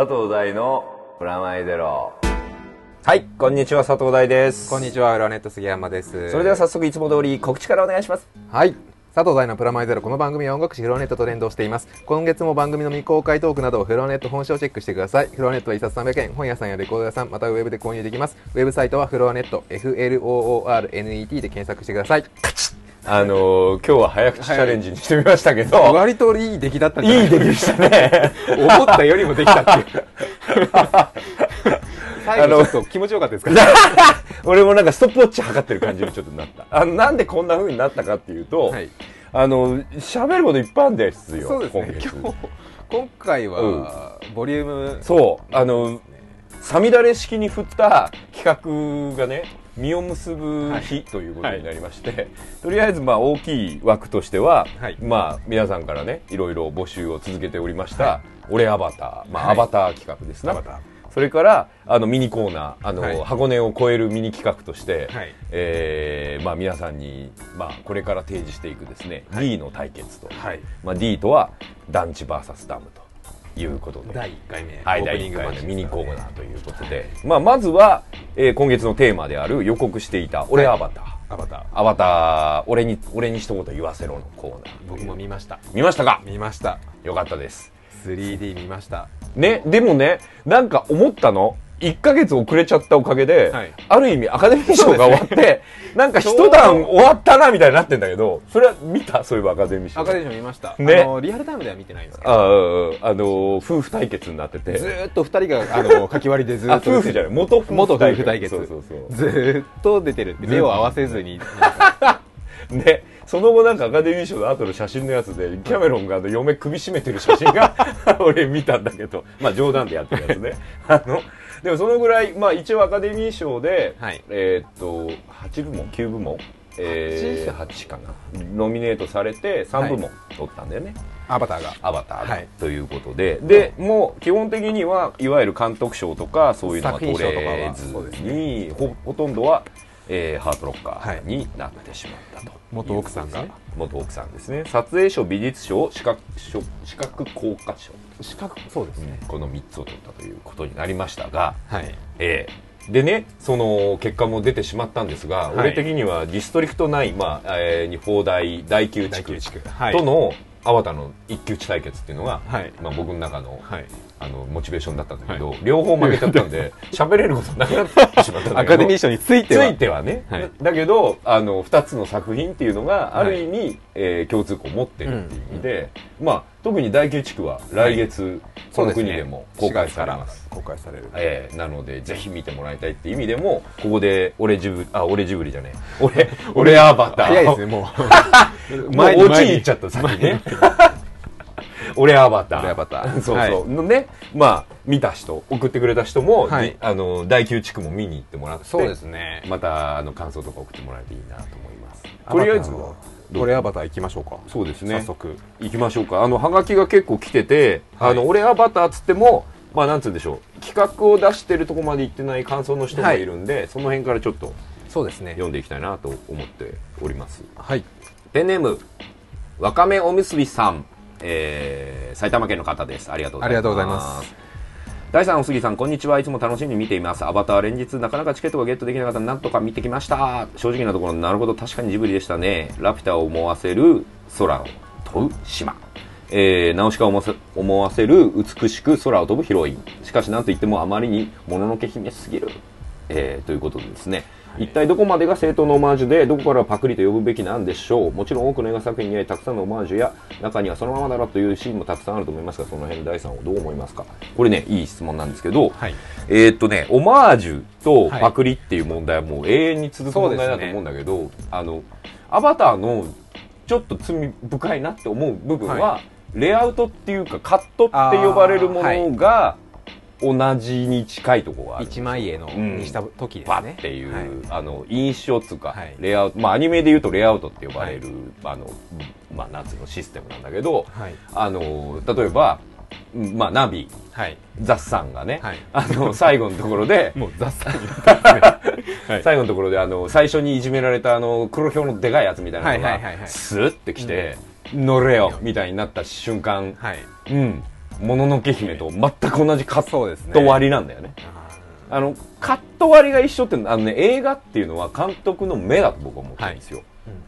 佐藤大のプラマイゼロはいこんにちは佐藤大ですこんにちは、裏ネット杉山です。それでは早速いつも通り告知からお願いしますはい。佐藤大のプラマイゼロ。この番組は音楽誌フロアネットと連動しています。今月も番組の未公開トークなどをフロアネット本社をチェックしてください。フロアネットは1冊300円、本屋さんやレコード屋さん、またはウェブで購入できます。ウェブサイトはフロアネット、FLOORNET で検索してください。あのー、今日は早口チャレンジにしてみましたけど、割といい出来だったんじゃない？いい出来でしたね。思ったよりもできたっていう。最後ちょっと気持ちよかったですか？俺もなんかストップウォッチ測ってる感じにちょっとなった。あのなんでこんな風になったかっていうと、はい。あの喋ることいっぱいあるんですよそうですね。今日、今回は、ボリューム、そう。あのさみだれ式に振った企画がね実を結ぶ日ということになりまして、とりあえずまあ大きい枠としては、はい。まあ皆さんからねいろいろ募集を続けておりました、は俺アバター、まあはい。アバター企画ですねそれからあのミニコーナーあの、はい。箱根を超えるミニ企画として、はい。えーまあ、皆さんに、まあ、これから提示していくですね、はい。D の対決と、はい。まあ、D とは団地 VS ダムということで第1回目、はい、オー第1プニングマッチ回目ミニコーナー。ーということで、まあ、まずは、えー今月のテーマである予告していた「俺アバター」アバター。アバター俺に俺に一言言わせろのコーナー僕も見ました。見ましたか？見ました。よかったです 3D 見ました。ねでもねなんか思ったの1ヶ月遅れちゃったおかげで、はい。ある意味アカデミー賞が終わって、なんか一段終わったなみたいになってんだけどそれは見た？そういえばアカデミー賞。アカデミー賞見ました。ね。あの、リアルタイムでは見てないんですけど、あああの夫婦対決になってて。ずーっと二人が、あの、書き割りでずっと。夫婦じゃない。元夫婦元夫婦対決。そうそうそう。ずーっと出てる目を合わせずに。で その後なんかアカデミー賞の後の写真のやつでキャメロンがあの嫁首絞めてる写真が 俺見たんだけど。まあ冗談でやってるやつね。あのでもそのぐらいまあ一応アカデミー賞で、はい。えーっと8部門9部門えー、8かな。ノミネートされて3部門取ったんだよね、アバターが。アバターが。はい。ということで、でもう基本的にはいわゆる監督賞とかそういうのは取れずに、ほほとんどは、えーハートロッカーになってしまったと、元奥さんが。元奥さんですね。撮影賞美術賞視覚賞視覚効果賞資格、そうですね。この3つを取ったということになりましたが、はい。えーでねその結果も出てしまったんですが、い俺的にはディストリクト9、まあえー、放題第9地区第九地区はいとのアバターの一騎打ち対決っていうのが、はいまあ、僕の中の,、はい。あのモチベーションだったんだけど、両方負けちゃったんで 喋れることなくなってしまったんだけど。アカデミー賞については。ついてはね、はい。だけどあの2つの作品っていうのがある意味、えー共通項を持ってるっていう意味で、まあ、特に第9地区は来月、この国でも公開されます。公開される。えーなのでぜひ見てもらいたいっていう意味でもここで俺ジブリあ俺ジブリじゃねえ。俺俺アバター。早いですね、もう。もうオチに。行っちゃった先ね俺アバター。俺アバター。そうそう、はい。のね。まあ見た人送ってくれた人も、あの第9地区も見に行ってもらってそうですね。またあの感想とか送ってもらえていいなと思います。とりあえずはこれアバター行きましょうか。そうですね。早速。行きましょうか。あのハガキが結構来てて、はい。あの俺アバターっつってもまあなんつうんでしょう。企画を出してるとこまで行ってない感想の人もいるんで、その辺からちょっとそうですね。読んでいきたいなと思っております。はい。ペンネームわかめおむすびさん、えー、埼玉県の方です。ありがとうございます。ありがとうございます。第3おすぎさんこんにちは。いつも楽しみに見ています。アバター連日なかなかチケットがゲットできなかった。なんとか見てきました。正直なところなるほど確かにジブリでしたね。ラピュタを思わせる空を飛ぶ島。えー、ナウシカを思わせ思わせる美しく空を飛ぶヒロイン。しかし何といってもあまりにもののけ姫すぎる、えー、ということでですね、一体どこまでが正当なオマージュでどこからパクリと呼ぶべきなんでしょう？もちろん多くの映画作品にはたくさんのオマージュや中にはそのままだろというシーンもたくさんあると思いますがその辺第3をどう思いますか？これねいい質問なんですけど、はい。えーっとねオマージュとはいパクリっていう問題はもう永遠に続く問題だと思うんだけど、あのアバターのちょっと罪深いなって思う部分は、はレイアウトっていうかカットって呼ばれるものが同じに近いところがある一枚絵のうん。にした時ですバね。ッっていう、はい。あの印象っつうか、はい。レイアウトまあアニメで言うとレイアウトって呼ばれる、あのまあなんつうのシステムなんだけど、はい。あの例えばうんまあナビはい。雑さんがね、はい。あの 最後のところでもう雑さになってますね。はい。最後のところであの最初にいじめられたあの黒ひょうのでかいやつみたいなのがはいはいはいはい。スーってきて、乗れよみたいになった瞬間、はい。うんもののけ姫と全く同じカッそうですね。ト割りなんだよね。ああのカット割りが一緒ってあの、ね、映画っていうのは監督の目だと僕は思ってるんですよ、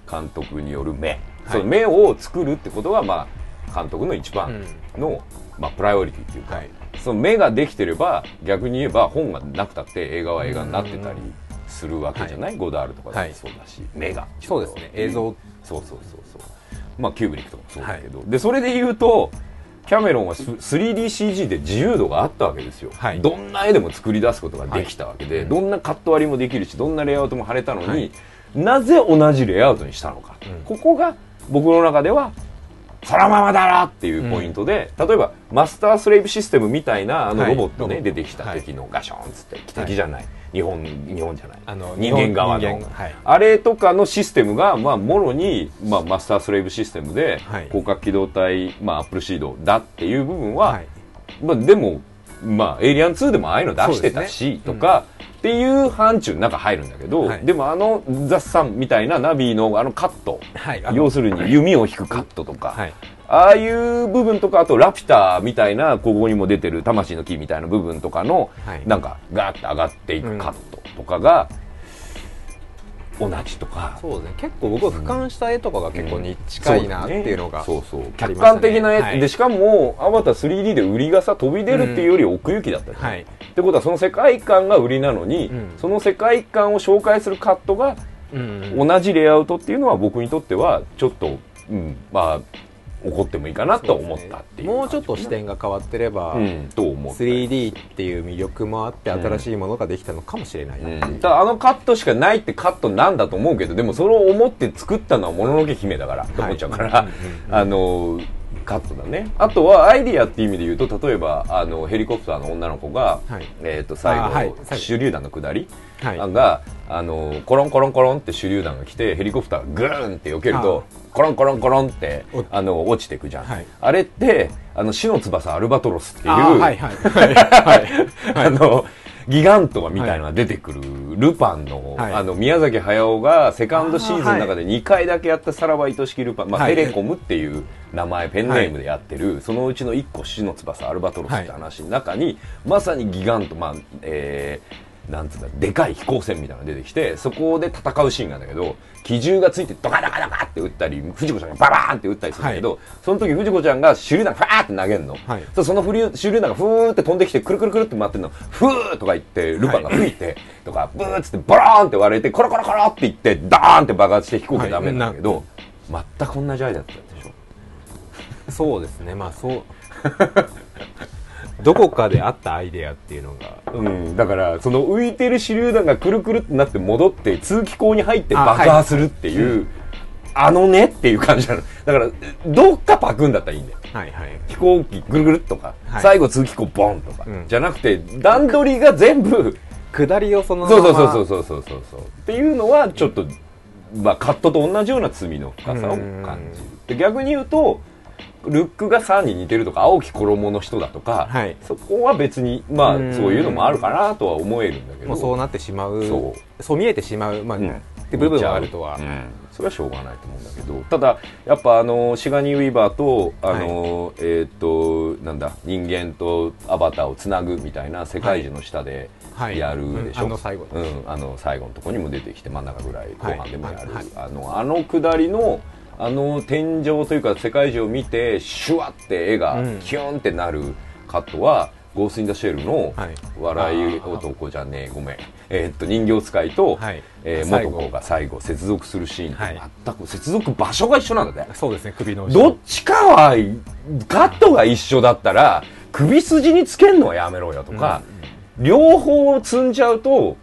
監督による目、その目を作るってことが、まあ、監督の一番の、まあ、プライオリティっていうか、はい。その目ができてれば逆に言えば本がなくたって映画は映画になってたりするわけじゃない、ゴダールとかだってそうだし、目がそうですね。映像。そうそうそうそう。まあキューブリックとかもそうだけど、でそれで言うとキャメロンはス 3DCG で自由度があったわけですよ、はい。どんな絵でも作り出すことができたわけで、はい。どんなカット割りもできるしどんなレイアウトも貼れたのに、はい。なぜ同じレイアウトにしたのか、うん。ここが僕の中ではそのままだなっていうポイントで、例えばマスタースレイブシステムみたいなあのはい。ロボットね、出てきた敵のガションっつって敵じゃない、日本日本じゃない。あの人間側の。あれとかのシステムが、まあ、もろに、まあ、マスタースレイブシステムで、はい。広角機動隊、まあ、アップルシードだっていう部分は、はい。まあ、でも、まあ、エイリアン2でもああいうの出してたし、とか、っていう範疇の中入るんだけど、はい。でもあの雑さんみたいなナビのあのカット、はい要するに弓を引くカットとか、はい。ああいう部分とか、あとラピュタみたいな、ここにも出てる魂の木みたいな部分とかの、はい。なんかガーッて上がっていくカットとかが、同じとか、そうですね。結構僕は俯瞰した絵とかが結構に近いなっていうのが、そうそう客観的な絵、はい。でしかもアバター 3D で売りがさ飛び出るっていうより奥行きだったじゃんはい。ってことはその世界観が売りなのに、うん。その世界観を紹介するカットが同じレイアウトっていうのは僕にとってはちょっと、うん、まあ怒ってもいいかなと思ったっていうもうちょっと視点が変わってれば、うん、と思った。3D っていう魅力もあって新しいものができたのかもしれないなっていう、うん、ただあのカットしかないってカットなんだと思うけどでもそれを思って作ったのはもののけ姫だからと思っちゃうから、はい。うんうんうんあのカットだね。あとはアイディアっていう意味で言うと例えばあのヘリコプターの女の子が、はい。えー、と最後、あはい。手榴弾の下り、はい。があのコロンコロンコロンって手榴弾が来てヘリコプターがグーンって避けるとコロンコロンコロンっておあの落ちていくじゃん、はい。あれってあの死の翼アルバトロスっていうあはい。はい。はい。あの、ギガントマみたいなのが出てくる、ルパンの、はい。あの、宮崎駿がセカンドシーズンの中で2回だけやったさらば愛しきルパン、まあ、はい。テレコムっていう名前、ペンネームでやってる、そのうちの1個、死の翼、アルバトロスって話の中に、まさにギガントマ、えーなんつうんだでかい飛行船みたいなのが出てきてそこで戦うシーンがあるんだけど機銃がついてドカドカドカって撃ったり藤子ちゃんがババーンって撃ったりするんだけど、その時藤子ちゃんが手榴弾ファーって投げるの、はい。その手榴弾がフーって飛んできてくるくるくるって回ってるの。フーとか言ってルパンが吹いて、とかブーっつってボローンって割れてコロコロコロって言ってダーンって爆発して飛行機がダメなんだけど、全く同じアイデアだったでしょ。そうですね。まあそう どこかであったアイデアっていうのが。うん、だからその浮いてる手榴弾がくるくるってなって戻って通気口に入ってあ爆破するっていうあ,、のねっていう感じなの。だからどっかパクんだったらいいんだよ。はいはい。飛行機ぐるぐるっとか、はい。最後通気口ボンとか、うん。じゃなくて段取りが全部下りをそのまそうまそうそうそうそうそうそう。っていうのはちょっと、まあ、カットと同じような罪の深さを感じる。で逆に言うとルックが3に似てるとか青き衣の人だとか、はい。そこは別にまあうん。そういうのもあるかなとは思えるんだけど。そうなってしまう。そそう見えてしまう、まあうん。って部分はあるとは、う。ん。それはしょうがないと思うんだけど。ただやっぱあのシガニー・ウィーバーとあの、えっ、となんだ人間とアバターをつなぐみたいな世界樹の下ではい。やるでしょ、うん。あの最後。うん、あの最後のところにも出てきて真ん中ぐらい後はい半でもやる、はい。あのあの下りのあの天井というか世界中を見てシュワって絵がうん。キュンってなるカットは、ゴース・イン・ザ・シェルのはい。笑い男じゃねえごめん、えーっと人形使いと、はい。えー元子が最後接続するシーン。はい。と全く接続場所が一緒なんだねそうですね首の後どっちかはカットが一緒だったら首筋につけるのはやめろよとか、両方積んじゃうと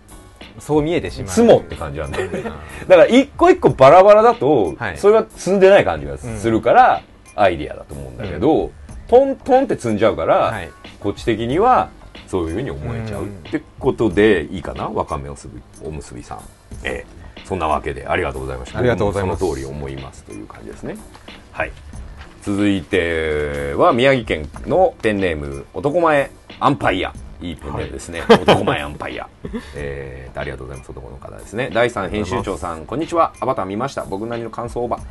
そう見えてしまう。って感じなんだよね。だから一個一個バラバラだと、はい。それは積んでない感じがするから、アイディアだと思うんだけど、トントンって積んじゃうから、はい。こっち的にはそういうふうに思えちゃう、うんってことでいいかな？わかめおすびおむすびさん。ええ。そんなわけでありがとうございました。ありがとうございます。その通り思いますという感じですね。はい。続いては宮城県のペンネーム男前アンパイアいいペンネームですね、男前アンパイア、えー、ありがとうございます。男の方ですね。第3編集長さんこんにちは。アバター見ました。僕なりの感想オーバー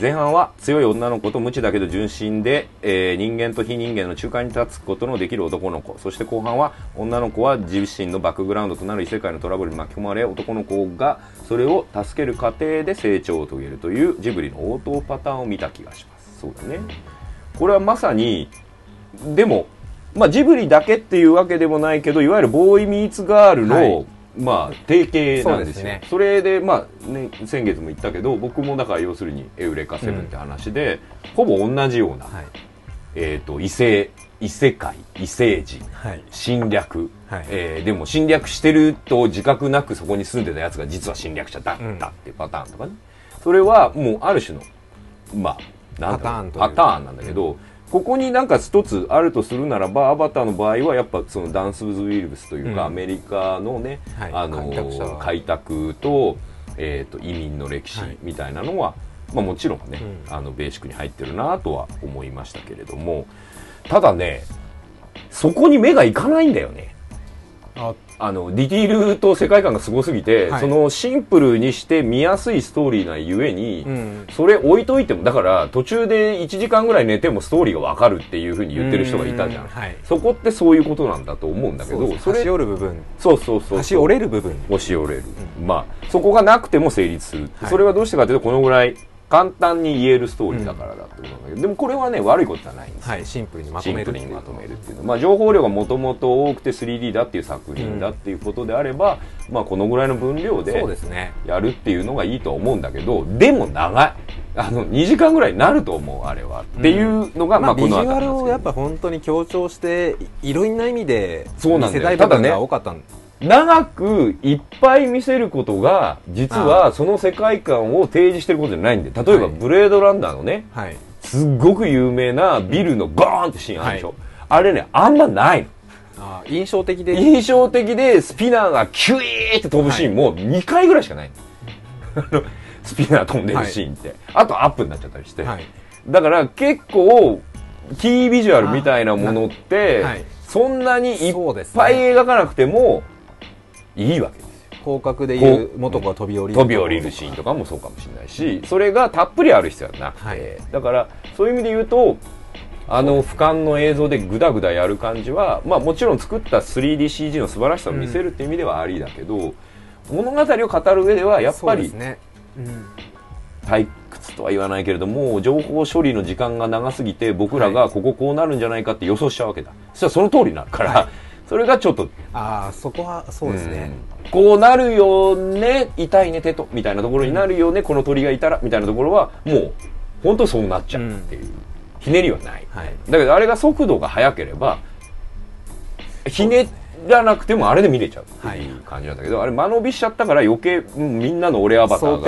前半は強い女の子と無知だけど純真で、えー人間と非人間の中間に立つことのできる男の子。そして後半は女の子は自身のバックグラウンドとなる異世界のトラブルに巻き込まれ男の子がそれを助ける過程で成長を遂げるというジブリの応答パターンを見た気がします。そうだね。これはまさにでも、まあ、ジブリだけっていうわけでもないけどいわゆるボーイ・ミーツ・ガールの、はい。まあ、定型なんですよ。そうですね。それで、まあね、先月も言ったけど僕もだから要するに「エウレカセブン」って話で、ほぼ同じような、はい。えー、と異性異世界異星人はい。侵略、はい。えーでも侵略してると自覚なくそこに住んでたやつが実は侵略者だったうんっていうパターンとかね、それはもうある種のまあパターンパターンなんだけど、ここになんか一つあるとするならばアバターの場合はやっぱそのダンス・ウズ・ウィルブスというか、うん。アメリカのね、はい。あの開拓者開拓と,、えー、と移民の歴史はい。みたいなのは、まあ、もちろんね、うん。あのベーシックに入ってるなとは思いましたけれどもただねそこに目がいかないんだよね。ああのディティールと世界観がすごすぎて、はい。そのシンプルにして見やすいストーリーなゆえに、うん。それ置いといてもだから途中で1時間ぐらい寝てもストーリーがわかるっていうふうに言ってる人がいたじゃん、うん。はい。そこってそういうことなんだと思うんだけどそうです端折る部分。そうそうそう端折れる部分。押し折れる、まあそこがなくても成立する、はい。それはどうしてかというとこのぐらい簡単に言えるストーリーだからだとなんだけど、でもこれはね悪いことじゃないんですよ。はいシンプルにまとめるっていう。プルにまとめるっていうの。まあ、情報量がもともと多くて 3D だっていう作品だっていうことであれば、まあ、このぐらいの分量でそうですね。やるっていうのがいいとは思うんだけどでも長い。あの2時間ぐらいになると思うあれは、っていうのが、まあ、こまあビジュアルをやっぱ本当に強調していいろんな意味でそうなんだよ。見せたい部分が多かったん長くいっぱい見せることが実はその世界観を提示してることじゃないんで。例えばはい。ブレードランナーのねはい。すっごく有名なビルのゴーンってシーンあるでしょ、はい。あれねあんまないの。印象的で。印象的でスピナーがキュイーって飛ぶシーンも2回ぐらいしかないの。あのスピナー飛んでるシーンって、あとアップになっちゃったりして、はい。だから結構キービジュアルみたいなものって、そんなにいっぱい描かなくてもいいわけですよ。広角でいう元子が飛び降りる飛び降りるシーンとかもそうかもしれないしそれがたっぷりある必要はな。くて、はいだからそういう意味で言うとあの俯瞰の映像でグダグダやる感じは、まあ、もちろん作った 3DCG の素晴らしさを見せるっていう意味ではありだけど、物語を語る上ではやっぱりね。うん。退屈とは言わないけれども情報処理の時間が長すぎて僕らがこここうなるんじゃないかって予想しちゃうわけだ。そしたらその通りになるから、はいそれがちょっとああそこはそうですね。うん。こうなるよね痛いね手とみたいなところになるよね、この鳥がいたらみたいなところはもう本当そうなっちゃうっていう、ひねりはない、はい。だけどあれが速度が速ければひねらなくてもあれで見れちゃうっていう感じなんだけど、あれ間延びしちゃったから余計、うんみんなの俺アバター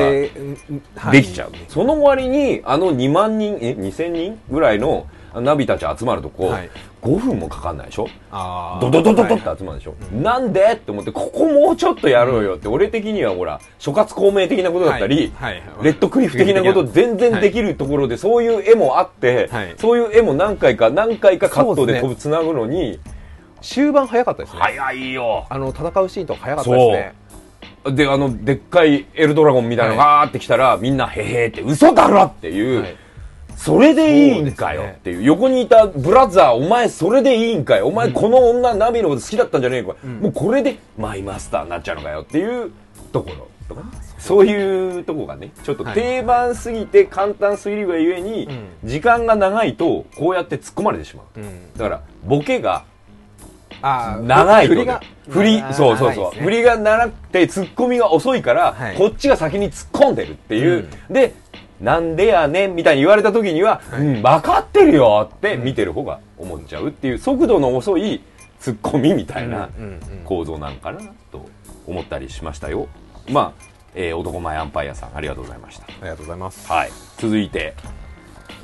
ができちゃう、その割にあの2万人え2000人ぐらいのナビたち集まるとこ、はい。5分もかかんないでしょ？ドドドドドってはい集まるでしょ、なんで？って思ってここもうちょっとやろうよって、俺的にはほら諸葛孔明的なことだったり、はい。はい。レッドクリフ的なこと全然できるところで、そういう絵もあって、はい。そういう絵も何回か何回かカットで飛ぶつなぐのに、終盤早かったですね。早いよ。あの戦うシーンとか早かったですね。であのでっかいエルドラゴンみたいなのがガーってきたら、みんなへへって嘘だろっていう、はいそれでいいんかよっていう。横にいたブラザーお前それでいいんかよ。お前この女ナビのこと好きだったんじゃねえか、もうこれでマイマスターになっちゃうのかよっていうところ。とかねそういうとこがねちょっとはい定番すぎて簡単すぎるがゆえに、うん時間が長いとこうやって突っ込まれてしまう。うん。だからボケが長いと振りが振り長いそうそうそう、振りが長くてツッコミが遅いから、はい。こっちが先に突っ込んでるっていう、でなんでやねんみたいに言われた時には、はい。うん、分かってるよって見てる方が思っちゃうっていう速度の遅いツッコミみたいな構造なんかなと思ったりしましたよ。まあ、えー男前アンパイアさんありがとうございました。ありがとうございます。はい。続いて、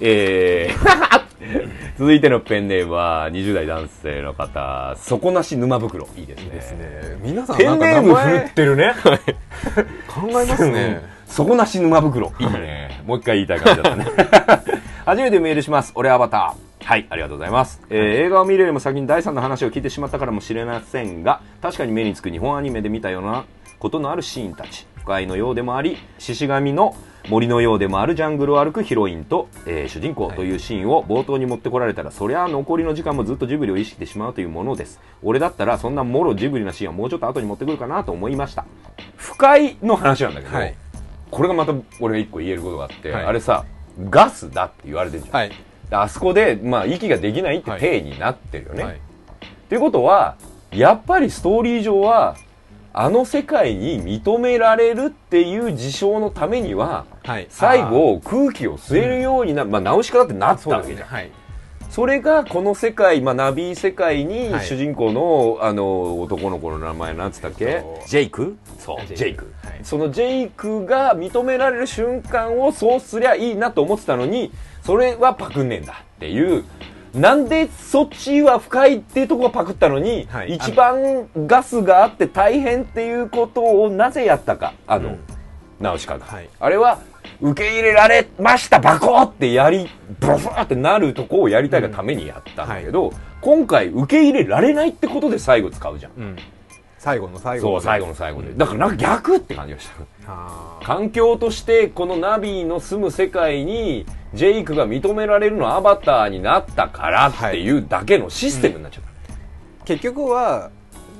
えー、続いてのペンネームは20代男性の方、底なし沼袋。いいですね。いいですね皆さんペンネーム振ってるね。考えますね底なし沼袋。いいね。もう一回言いたい感じだったね。初めてメールします。俺アバター。はい、ありがとうございます。えー映画を見るよりも先に第3の話を聞いてしまったからもしれませんが、確かに目につく日本アニメで見たようなことのあるシーンたち。海のようでもあり獅子神の森のようでもあるジャングルを歩くヒロインと、えー主人公というシーンを冒頭に持ってこられたら、そりゃ残りの時間もずっとジブリを意識してしまうというものです。俺だったらそんなもろジブリなシーンはもうちょっと後に持ってくるかなと思いました。不快の話なんだけど、はい。これがまた俺が一個言えることがあって、はい。あれさガスだって言われてるじゃん、あそこで、まあ、息ができないってはい。体になってるよね。はい。っていうことはやっぱりストーリー上はあの世界に認められるっていう事象のためにははい。最後空気を吸えるようにな、まあ、直し方ってなったわけじゃん。それがこの世界、まあ、ナビ世界にはい。主人公の,、あの男の子の名前なんつったっけ？ジェイク？そう。ジェイク。ジェイク、はい。そのジェイクが認められる瞬間をそうすりゃいいなと思ってたのにそれはパクんねえんだっていうなんでそっちは深いっていうところがパクったのに、はい一番ガスがあって大変っていうことをなぜやったかあの、うん。直し方、はい。あれは受け入れられましたバコーってやりブロファーってなるとこをやりたいがためにやったんだけど、今回受け入れられないってことで最後使うじゃん、うん。最後の最後そう最後の最後で。だからなんか逆って感じがした環境としてこのナビの住む世界にジェイクが認められるのはアバターになったからっていうだけのシステムになっちゃった、結局は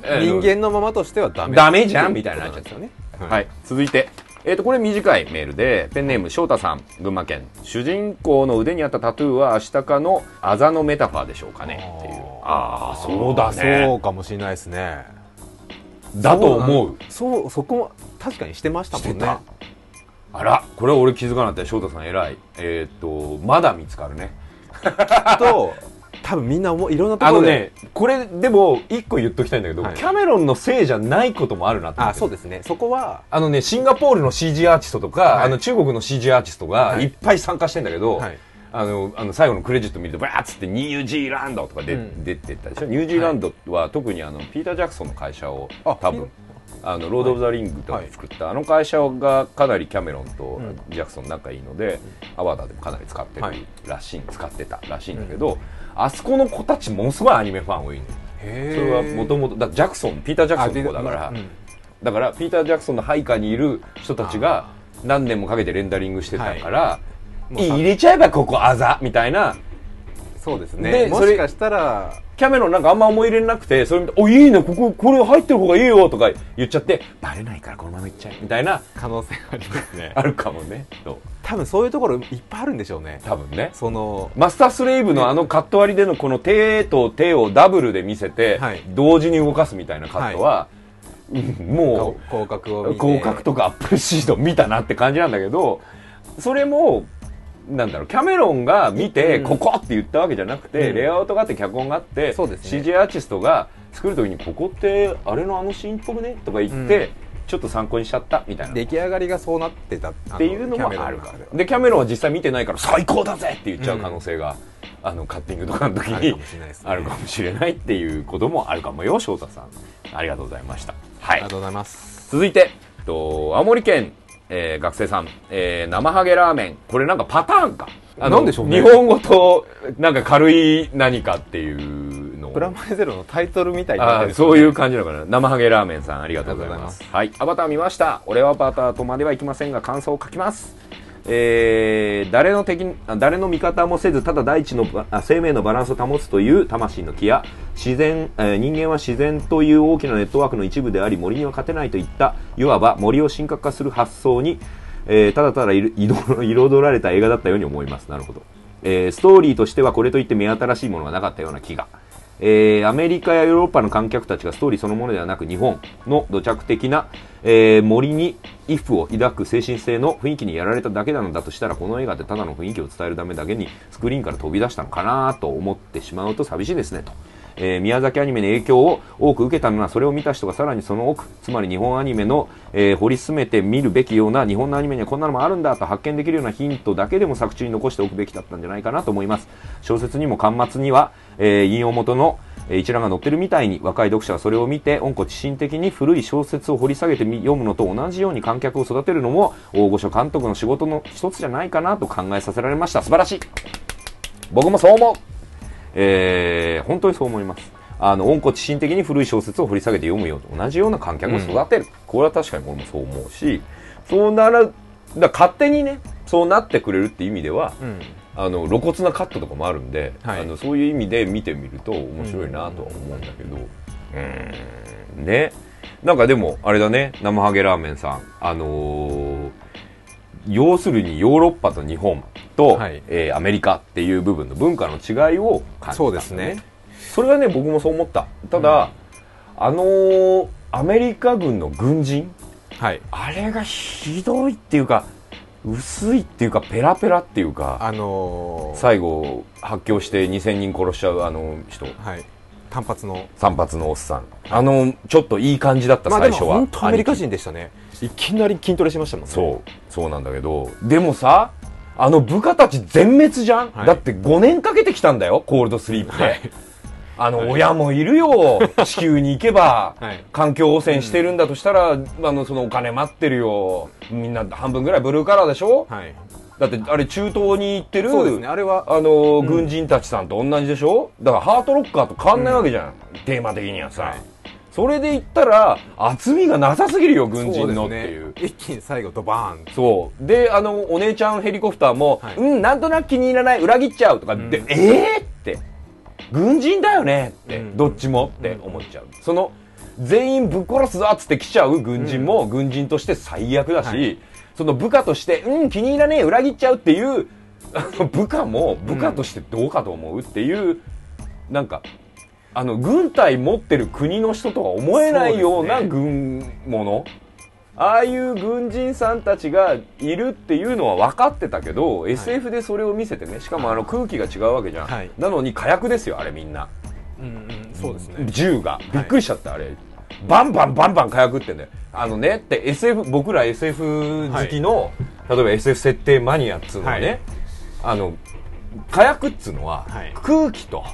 えー人間のままとしてはダメ。ダメじゃんみたいになっちゃったよね。はい、続いて、えー、とこれ短いメールでペンネーム翔太さん。群馬県。主人公の腕にあったタトゥーはアシタカのあざのメタファーでしょうかね。っていう。ああそうだね。そうかもしれないですね。だと思う。そうそこも確かにしてましたもんね。あらこれは俺気づかなかったよ。翔太さん偉い。えっ、とまだ見つかるね。と多分みんな思ういろんなところで。あのねこれでも一個言っときたいんだけど、はい。キャメロンのせいじゃないこともあるなと思って。あそうですね。そこはあのね、シンガポールの CG アーティストとか、はい。あの中国の CG アーティストがはい。いっぱい参加してんだけど、はい。あのあの最後のクレジット見るとバーッつってニュージーランドとかで、うん。出てったでしょ？ニュージーランドは特にあのピーター・ジャクソンの会社をあ多分あのロード・オブ・ザ・リングとか作った、あの会社がかなりキャメロンとうんジャクソン仲いいので、アバターでもかなり使ってるはいらしい、使ってたらしいんだけど、あそこの子たちものすごいアニメファン多いのそれはもともとだジャクソンピーター・ジャクソンの子だから、だからピーター・ジャクソンの配下にいる人たちが何年もかけてレンダリングしてたから、入れちゃえばここあざみたいなそうですね。でそれもしかしたらキャメロンなんかあんま思い入れなくてそれ見て「おいいねこここれ入ってる方がいいよ」とか言っちゃってバレないからこのままいっちゃえみたいな。可能性ありますね。あるかもね多分そういうところいっぱいあるんでしょうね。多分ね。そのマスタースレイブのあのカット割りでのこの手と手をダブルで見せて、はい。同時に動かすみたいなカットは、うんもう広角とかアップルシード見たなって感じなんだけどそれもなんだろうキャメロンが見て、うん。ここって言ったわけじゃなくて、うん。レイアウトがあって脚本があってそうですね。CG アーティストが作る時にここってあれのあのシーンっぽくねとか言って、うん。ちょっと参考にしちゃったみたいな出来上がりがそうなってたっっていうのもある。からでキャメロンは実際見てないから最高だぜって言っちゃう可能性が、あのカッティングとかの時にあるかもしれないね。あるかもしれないっていうこともあるかもよ翔太さん。ありがとうございました。はい。ありがとうございます。続いてと青森県、えー学生さん、えー生ハゲラーメン。これなんかパターンか。あのなんでしょうね。日本語となんか軽い何かっていうのを。プラマイゼロのタイトルみたいになってる。あーそういう感じなのかな。生ハゲラーメンさんありがとうございます。はい。アバター見ました。俺はアバターとまではいきませんが感想を書きますえー誰の敵誰の味方もせずただ大地の生命のバランスを保つという魂の気や自然、えー人間は自然という大きなネットワークの一部であり森には勝てないといったいわば森を神格化する発想に、えーただただ彩られた映画だったように思います。なるほど、えストーリーとしてはこれといって目新しいものはなかったような気が。えーアメリカやヨーロッパの観客たちがストーリーそのものではなく日本の土着的な、えー森にイフを抱く精神性の雰囲気にやられただけなのだとしたらこの映画でただの雰囲気を伝えるためだけにスクリーンから飛び出したのかなと思ってしまうと寂しいですねと。えー宮崎アニメの影響を多く受けたのはそれを見た人がさらにその奥つまり日本アニメの、えー掘り進めて見るべきような日本のアニメにはこんなのもあるんだと発見できるようなヒントだけでも作中に残しておくべきだったんじゃないかなと思います小説にも巻末には、えー引用元のえー一覧が載ってるみたいに若い読者はそれを見て温故知新的に古い小説を掘り下げてみ読むのと同じように観客を育てるのも大御所監督の仕事の一つじゃないかなと考えさせられました。素晴らしい。僕もそう思う。えー本当にそう思います。あの温故知新的に古い小説を掘り下げて読むよと同じような観客を育てる、これは確かに俺もそう思うしそうならだ勝手にねそうなってくれるって意味ではうん。あの露骨なカットとかもあるんで、はい。あのそういう意味で見てみると面白いなとは思うんだけど。うん。ね。なんかでもあれだね。生ハゲラーメンさん。あのー要するにヨーロッパと日本と、はい。えーアメリカっていう部分の文化の違いを感じたんそうですね。それはね僕もそう思った。ただ、あのーアメリカ軍の軍人？はい。あれがひどいっていうか薄いっていうかペラペラっていうかあのー最後発狂して2000人殺しちゃうあの人。はい。単発の。散髪のおっさん。あのちょっといい感じだったまあ最初は、本当アメリカ人でしたね。いきなり筋トレしましたもんね。そう。そうなんだけど。でもさあの部下たち全滅じゃん、はい。だって5年かけてきたんだよコールドスリープで、はいあの、親もいるよ。地球に行けば、はい。環境汚染してるんだとしたら、あのそのお金待ってるよ。みんな半分ぐらいブルーカラーでしょ、はい。だってあれ中東に行ってるそうですね。あれはあの、軍人たちさんと同じでしょ？だからハートロッカーと変わんないわけじゃん、テーマ的にはさ、はい。それで言ったら厚みがなさすぎるよ軍人のっていう。一気に最後ドバーンそう。であのお姉ちゃんヘリコプターも、はい。うんなんとなく気に入らない裏切っちゃうとかで、うん。ええー、って軍人だよねって、うん。どっちもって思っちゃう、その全員ぶっ殺すぞっつって来ちゃう軍人も軍人として最悪だし、はい。その部下としてうん気に入らねえ裏切っちゃうっていうあの部下も部下としてどうかと思うっていう、なんかあの軍隊持ってる国の人とは思えないような軍もの、ああいう軍人さんたちがいるっていうのは分かってたけど、SF でそれを見せてねしかもあの空気が違うわけじゃん、はい。なのに火薬ですよあれみんな。うんうんそうですね。銃が。びっくりしちゃった、あれ。バンバンバンバン火薬ってんだよあのねって SF 僕ら SF 好きの、例えば SF 設定マニアっつうのはね、はい。あの火薬っつうのは、はい。空気と。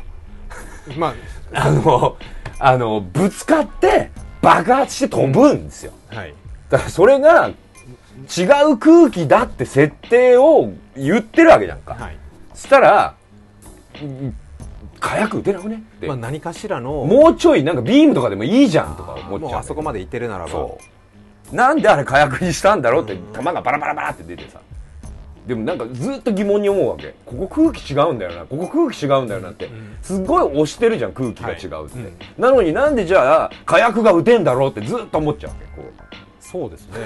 まあの あのぶつかって爆発して飛ぶんですよ、あはいだからそれが違う空気だって設定を言ってるわけじゃんか、はい。そしたらうん火薬撃てなくね？って、まあ何かしらのもうちょいなんかビームとかでもいいじゃんとか思っちゃうんだよもうあそこまで行ってるならば。そう。なんであれ火薬にしたんだろうってうん。弾がバラバラバラって出てさ。でもなんかずっと疑問に思うわけ。ここ空気違うんだよな。ここ空気違うんだよなって、ん。すっごい押してるじゃん空気が違うって、はい。うん。なのになんでじゃあ火薬が撃てんだろうってずっと思っちゃうわけこうそうですね、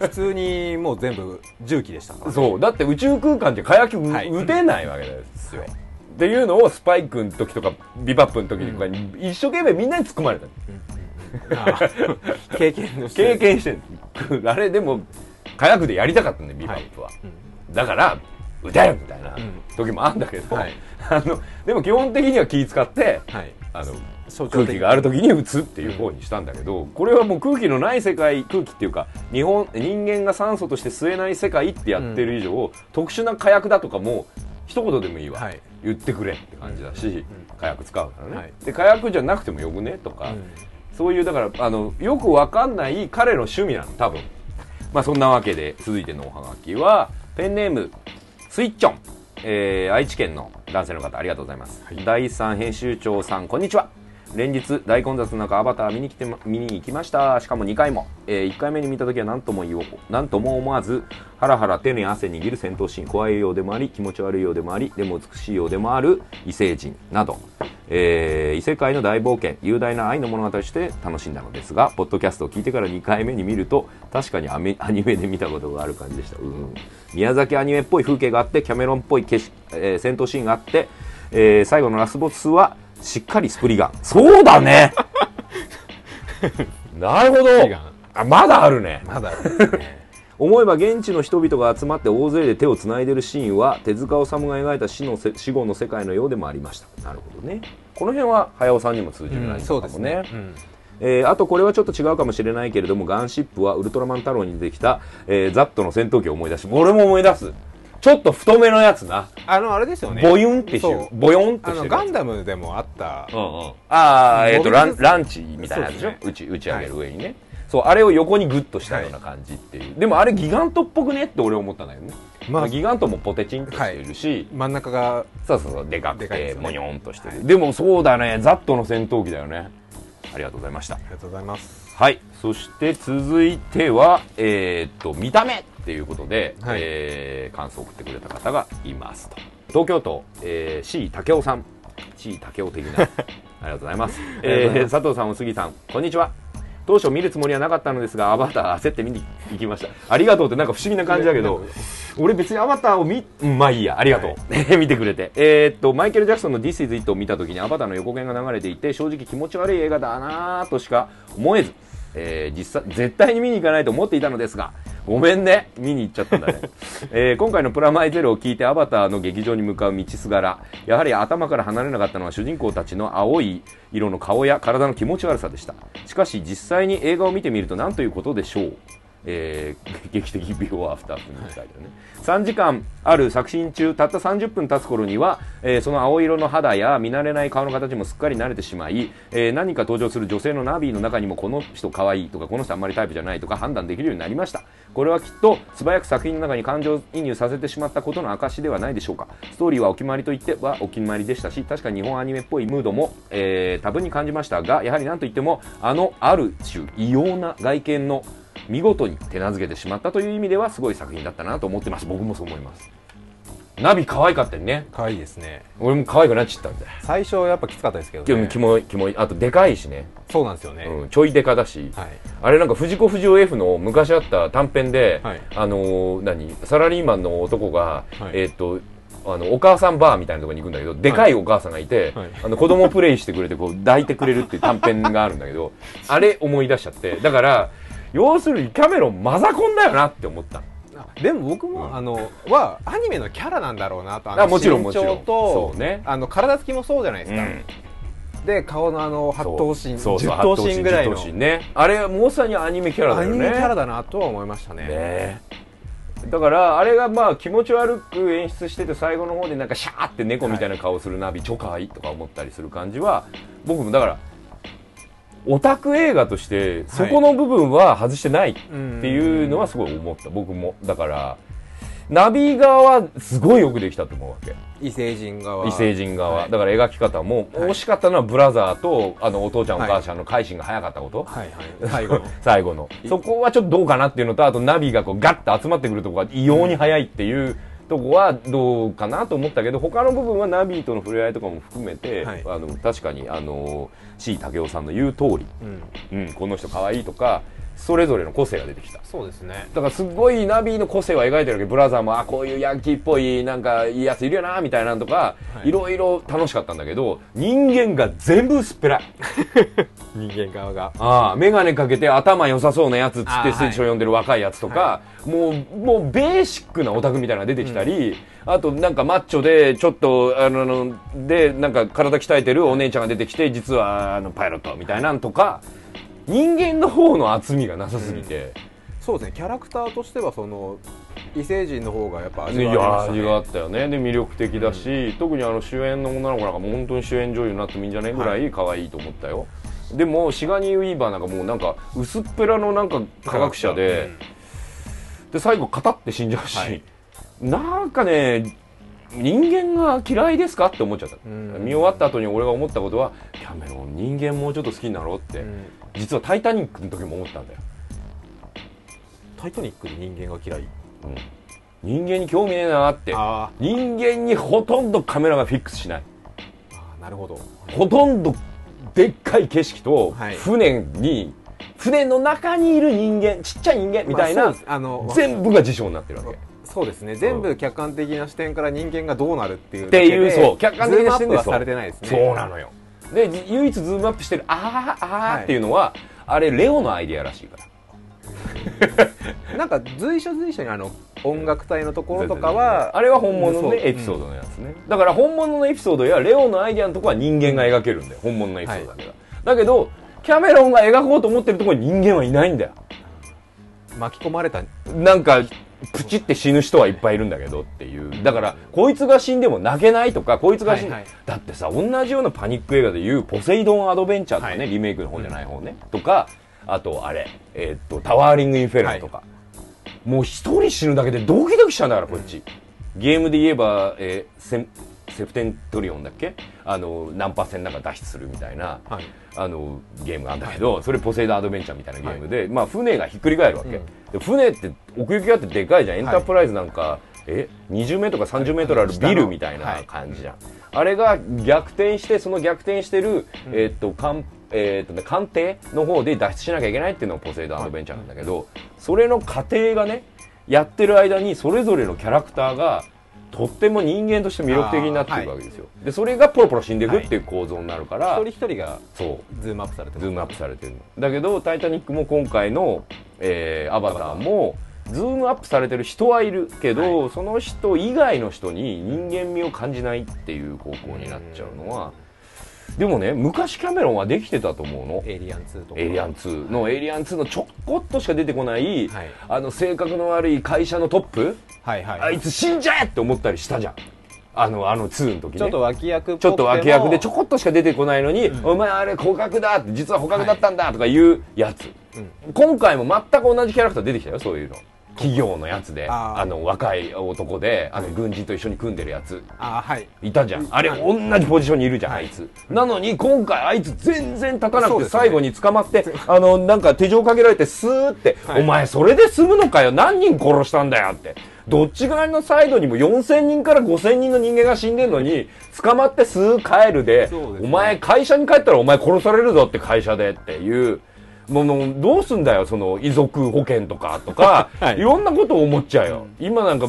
普通にもう全部重機でしたから、ね、そう。だって宇宙空間じゃ火薬うはい。撃てないわけですよ、はいっていうのをスパイクの時とかビバップの時とかに一生懸命みんなに突っ込まれた、あー経験の経験して。るあれでも火薬でやりたかったねビバップは、だから撃てるみたいな時もあるんだけど、はい。あのでも基本的には気使ってはい。あの空気がある時に撃つっていう方にしたんだけど、これはもう空気のない世界空気っていうか日本人間が酸素として吸えない世界ってやってる以上、特殊な火薬だとかも一言でもいいわ、はい。言ってくれって感じだし、火薬使うからね、はい。で火薬じゃなくてもよくねとか、そういうだからあのよくわかんない彼の趣味なの多分。まあそんなわけで続いてのおはがきはペンネームスイッチョン、えー愛知県の男性の方ありがとうございます、はい。第3編集長さんこんにちは連日大混雑の中アバター見に来てま見に行きました。しかも2回も、え1回目に見た時は何とも言おう何とも思わずハラハラ手に汗握る戦闘シーン怖いようでもあり気持ち悪いようでもありでも美しいようでもある異星人など、えー異世界の大冒険雄大な愛の物語として楽しんだのですがポッドキャストを聞いてから2回目に見ると確かにアアニメで見たことがある感じでした、うん、宮崎アニメっぽい風景があってキャメロンっぽい景色、えー戦闘シーンがあって、えー最後のラスボスはしっかりスプリガン。そうだね。なるほど。あまだあるね。まだあるんですね。思えば現地の人々が集まって大勢で手をつないでるシーンは手塚治虫が描いた死のせ死後の世界のようでもありました。なるほどね。この辺は早尾さんにも通じる内容そうかもね,、ですね、うん。えーあとこれはちょっと違うかもしれないけれどもガンシップはウルトラマン太郎に出てきた、えーザットの戦闘機を思い出し俺も思い出すちょっと太めのやつな。あのあれですよね。ボユンってしてるボヨンってしてるガンダムでもあった。うんうん、ああえっ、とランランチみたいなやつでしょ？打ち打ち上げる上にね、そうあれを横にグッとしたような感じっていう、でもあれギガントっぽくねって俺思ったんだけどね、ままああ、ギガントもポテチンとしているし、真ん中がそうそうそうでかくてモニョンとしてる、でもそうだね。ザットの戦闘機だよね。ありがとうございました。ありがとうございます。はい。そして続いてはえーっと見た目っていうことで、はい。えー感想を送ってくれた方がいますと。東京都、えー、C 武雄さん。C 武雄的な。ありがとうございます、えー、佐藤さんお杉さんこんにちは。当初見るつもりはなかったのですがアバター焦って見に行きました。ありがとうってなんか不思議な感じだけど俺別にアバターを見、うんまあいいや、ありがとう。見てくれて。えーっと、マイケル・ジャクソンの This is It を見た時にアバターの横弦が流れていて、正直気持ち悪い映画だなぁとしか思えず、えー実際、絶対に見に行かないと思っていたのですが、ごめんね。見に行っちゃったんだね。えー今回のプラマイゼロを聞いてアバターの劇場に向かう道すがら、やはり頭から離れなかったのは主人公たちの青い色の顔や体の気持ち悪さでした。しかし実際に映画を見てみると何ということでしょう。えー劇的ビフォーアフターって書いてあるね、3時間ある作品中たった30分経つ頃には、えーその青色の肌や見慣れない顔の形もすっかり慣れてしまい、えー何か登場する女性のナビの中にもこの人可愛いとかこの人あんまりタイプじゃないとか判断できるようになりました。これはきっと素早く作品の中に感情移入させてしまったことの証ではないでしょうか。ストーリーはお決まりといってはお決まりでしたし確か日本アニメっぽいムードも、えー多分に感じましたがやはり何といってもあのある種異様な外見の見事に手なずけてしまったという意味ではすごい作品だったなと思ってます。僕もそう思います。ナビ可愛かったよね。可愛いですね。俺も可愛くなっちゃったんだよ最初やっぱきつかったですけどね。でもキモいキモい。あとでかいしね、そうなんですよね、うん、ちょいでかだし、はい。あれなんか藤子不二雄 F の昔あった短編で、はい。あのー何？サラリーマンの男が、はい。えーっとあのお母さんバーみたいなところに行くんだけど、でかいお母さんがいて、はい。あの子供プレイしてくれてこう抱いてくれるっていう短編があるんだけど あれ思い出しちゃって。だから要するにキャメロンマザコンだよなって思った。あでも僕も、あのはアニメのキャラなんだろうなと。ああもちろん身もちろん。長とそうね。あの体つきもそうじゃないですか、うん。で顔のあの八頭身十頭身ぐらいの。ね。あれまさにアニメキャラだアよね。ニメキャラだなとは思いましたね。ね。だからあれがまあ気持ち悪く演出してて最後の方でなんかシャーって猫みたいな顔するナビ超可愛いとか思ったりする感じは僕もだからオタク映画としてそこの部分は外してないっていうのはすごい思った。僕もだからナビ側はすごいよくできたと思うわけ。異星人側。異星人側、はい。だから描き方もはい。惜しかったのはブラザーとあのお父ちゃんおはい。母ちゃんの改心が早かったこと、はいはい。最後の。最後の。そこはちょっとどうかなっていうのとあとナビがこうガッと集まってくるとこが異様に早いっていうとこはどうかなと思ったけど他の部分はナビとの触れ合いとかも含めて、はい。あの確かにあの C 武雄さんの言う通り、うん。うん、この人可愛いとかそれぞれの個性が出てきた。そうですね。だからすごいナビの個性は描いてるわけ。ブラザーもあこういうヤンキーっぽいなんかいいやついるよなみたいなのとか、はい。いろいろ楽しかったんだけど人間が全部薄っぺらい。人間側が。ああ眼鏡かけて頭良さそうなやつっつってあー聖書読んでる若いやつとか、もうもうベーシックなオタクみたいなのが出てきたり、あとなんかマッチョでちょっとあのでなんか体鍛えてるお姉ちゃんが出てきて実はあのパイロットみたいなんとか人間の方の厚みがなさすぎて、そうですねキャラクターとしてはその異星人の方がやっぱ味いがありね。味があったよね。で魅力的だし、特にあの主演の女の子なんかもう本当に主演女優になってもいいんじゃないぐらい可愛いと思ったよ、でもシガニー・ウィーバーなんかもうなんか薄っぺらのなんか科学者で、で最後語って死んじゃうし、はい。なんかね人間が嫌いですかって思っちゃった、ん。見終わった後に俺が思ったことはキャメロン人間もうちょっと好きになろうって、うん実は「タイタニック」の時も思ったんだよ、タイタニックで人間が嫌い？うん。人間に興味ねえなって。あ人間にほとんどカメラがフィックスしない。なるほど。ほとんどでっかい景色とはい。船に、船の中にいる人間ちっちゃい人間みたいな、まああの全部が事象になってるわけ。そうですね。全部客観的な視点から人間がどうなるっていうっていうそう。客観的な視点ではされてないですね。そうなのよでじ唯一ズームアップしてるあーあー、はい。っていうのはあれレオのアイディアらしいから。なんか随所随所にあの音楽隊のところとかはあれは本物の、エピソードのやつね、だから本物のエピソードやレオのアイディアのところは人間が描けるんだよ。本物のエピソードだけど、だけどキャメロンが描こうと思ってるところに人間はいないんだよ。巻き込まれた。なんかプチって死ぬ人はいっぱいいるんだけどっていう。だからこいつが死んでも泣けないとかこいつが死ん、はいはい。だってさ同じようなパニック映画でいう「ポセイドン・アドベンチャー」とかね、はい。リメイクの方じゃない方ね、とかあとあれ、えーっとタワーリング・インフェルノとか、もう一人死ぬだけでドキドキしちゃうんだからこっち、ゲームで言えば、えーセンセプテントリオンだっけ？あのナンパ船なんか脱出するみたいな。はいあのゲームがあるんだけど、それポセイドンアドベンチャーみたいなゲームで、まあ、船がひっくり返るわけ、うん。で船って奥行きがあってでかいじゃん。エンタープライズなんか、え20メートルか30メートルあるビルみたいな感じじゃん、あれが逆転してその逆転してる、えーっと艦えーっとね、艦艇の方で脱出しなきゃいけないっていうのがポセイドンアドベンチャーなんだけど、それの過程がねやってる間にそれぞれのキャラクターがとっても人間として魅力的になっていくわけですよ、でそれがポロポロ死んでいくっていう構造になるから、一人一人がそう。ズームアップされてズームアップされてるの。だけど「タイタニック」も今回の、えーアバターもズームアップされてる人はいるけど、その人以外の人に人間味を感じないっていう方向になっちゃうのはでもね昔キャメロンはできてたと思うの。エイリアン2とか。エイリアン2のエイリアン2のちょこっとしか出てこない、はい。あの性格の悪い会社のトップ、はいはい。あいつ死んじゃえって思ったりしたじゃん。あのあの2の時ね。ちょっと脇役ちょっと脇役でちょここっとしか出てこないのに、お前あれ捕獲だって実は捕獲だったんだとかいうやつ、今回も全く同じキャラクター出てきたよそういうの企業のやつであの若い男であの軍人と一緒に組んでるやつ。あはい。いたじゃん。あれ同じポジションにいるじゃん、はい。あいつ。なのに今回あいつ全然立たなくて最後に捕まって、あのなんか手錠かけられてスーって、はい。お前それで済むのかよ何人殺したんだよって。どっち側のサイドにも4000人から5000人の人間が死んでんのに捕まって数帰るでね。お前会社に帰ったらお前殺されるぞって会社でっていうもうもうどうすんだよその遺族保険とかとか、はい。い、ろんなことを思っちゃうよ、今なんか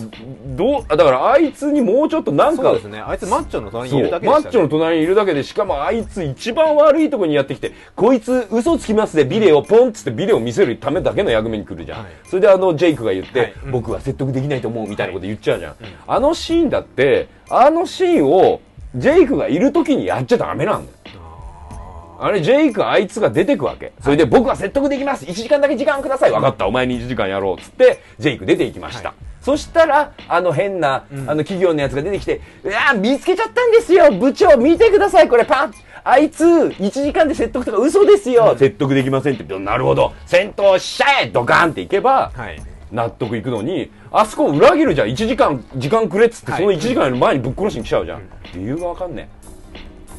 どうだからあいつにもうちょっとなんかそうですね。あいつマッチョの隣にいるだけでね、マッチョの隣にいるだけでしかもあいつ一番悪いとこにやってきてこいつ嘘つきますでビデオポンっつってビデオ見せるためだけの役目に来るじゃん、はい。それであのジェイクが言って、はい。うん。僕は説得できないと思うみたいなこと言っちゃうじゃん、あのシーンだってあのシーンをジェイクがいる時にやっちゃダメなんだよあれ、ジェイク、あいつが出てくわけ。それで、僕は説得できます。1時間だけ時間ください。分かった。お前に1時間やろう。つって、ジェイク出て行きました。はいそしたら、あの変な、あの企業のやつが出てきて、うわー見つけちゃったんですよ部長見てくださいこれパンあいつ、1時間で説得とか嘘ですよ、説得できませんってなるほど。戦闘しちゃえドカンっていけば、はい納得いくのに、あそこ裏切るじゃん。1時間、時間くれっつって、はいその1時間より前にぶっ殺しに来ちゃうじゃん。理由がわかんねえ。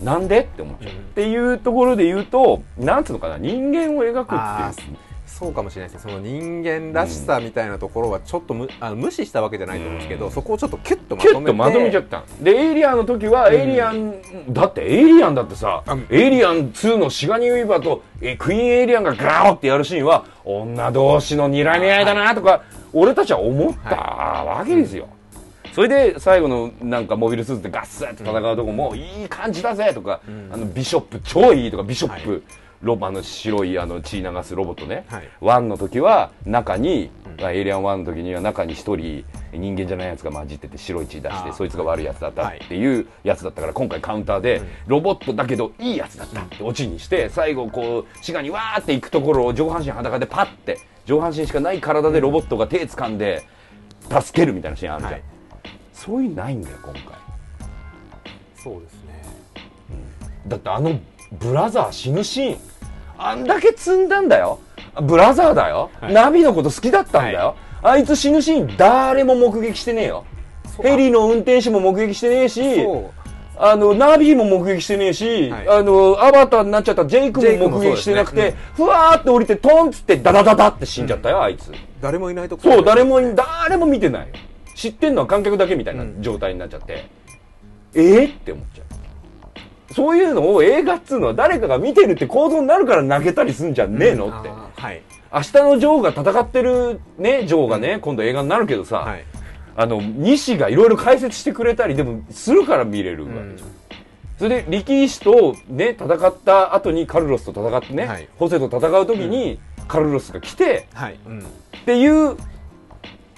なんで？って思っちゃう。っていうところで言うと、なんつうのかな、人間を描くあっていう。ーそうかもしれないですね。その人間らしさみたいなところはちょっとむあの無視したわけじゃないと思うんですけど、そこをちょっとキュッとまキュとめて。ッとまとめちゃった。んでエイリアンの時はエイリアン、だってエイリアンだってさあエイリアン2のシガニー・ウィーバーとえクイーンエイリアンがガーってやるシーンは女同士の睨み合いだなとか、俺たちは思ったわけですよ、それで最後のなんかモビルスーツでガッサッと戦うとこもいい感じだぜとか、あのビショップ超いいとかビショップ、はい。ロバの白いあの血流すロボットね、はい。ワンの時は中に、エイリアン1の時には中に一人人間じゃないやつが混じってて白い血出してそいつが悪いやつだったっていうやつだったから今回カウンターでロボットだけどいいやつだったってオチにして最後こうシガにわーって行くところを上半身裸でパッて上半身しかない体でロボットが手掴んで助けるみたいなシーンあるじゃん、はいそういうのないんだよ今回。そうですね。だってあのブラザー死ぬシーン。あんだけ積んだんだよ。ブラザーだよ、はい。ナビのこと好きだったんだよ、あいつ死ぬシーン誰も目撃してねえよ。ヘリの運転手も目撃してねえしあのナビも目撃してねえし、はい。あのアバターになっちゃったジェイクもも目撃してなくて、そうですねふわーって降りてトンっつってダダダダって死んじゃったよ、あいつ。誰もいないとこそう誰もい誰も見てない。よ知ってんのは観客だけみたいなうん状態になっちゃって、え？ー、って思っちゃう。そういうのを映画っつうのは誰かが見てるって構造になるから泣けたりすんじゃねえの？って、あーはい。明日のジョーが戦ってるねジョーがね、今度映画になるけどさ、はい。あの西がいろいろ解説してくれたりでもするから見れるわけじゃん、それで力士とね戦った後にカルロスと戦ってね、はい。ホセと戦う時にカルロスが来てはい、うん、っていう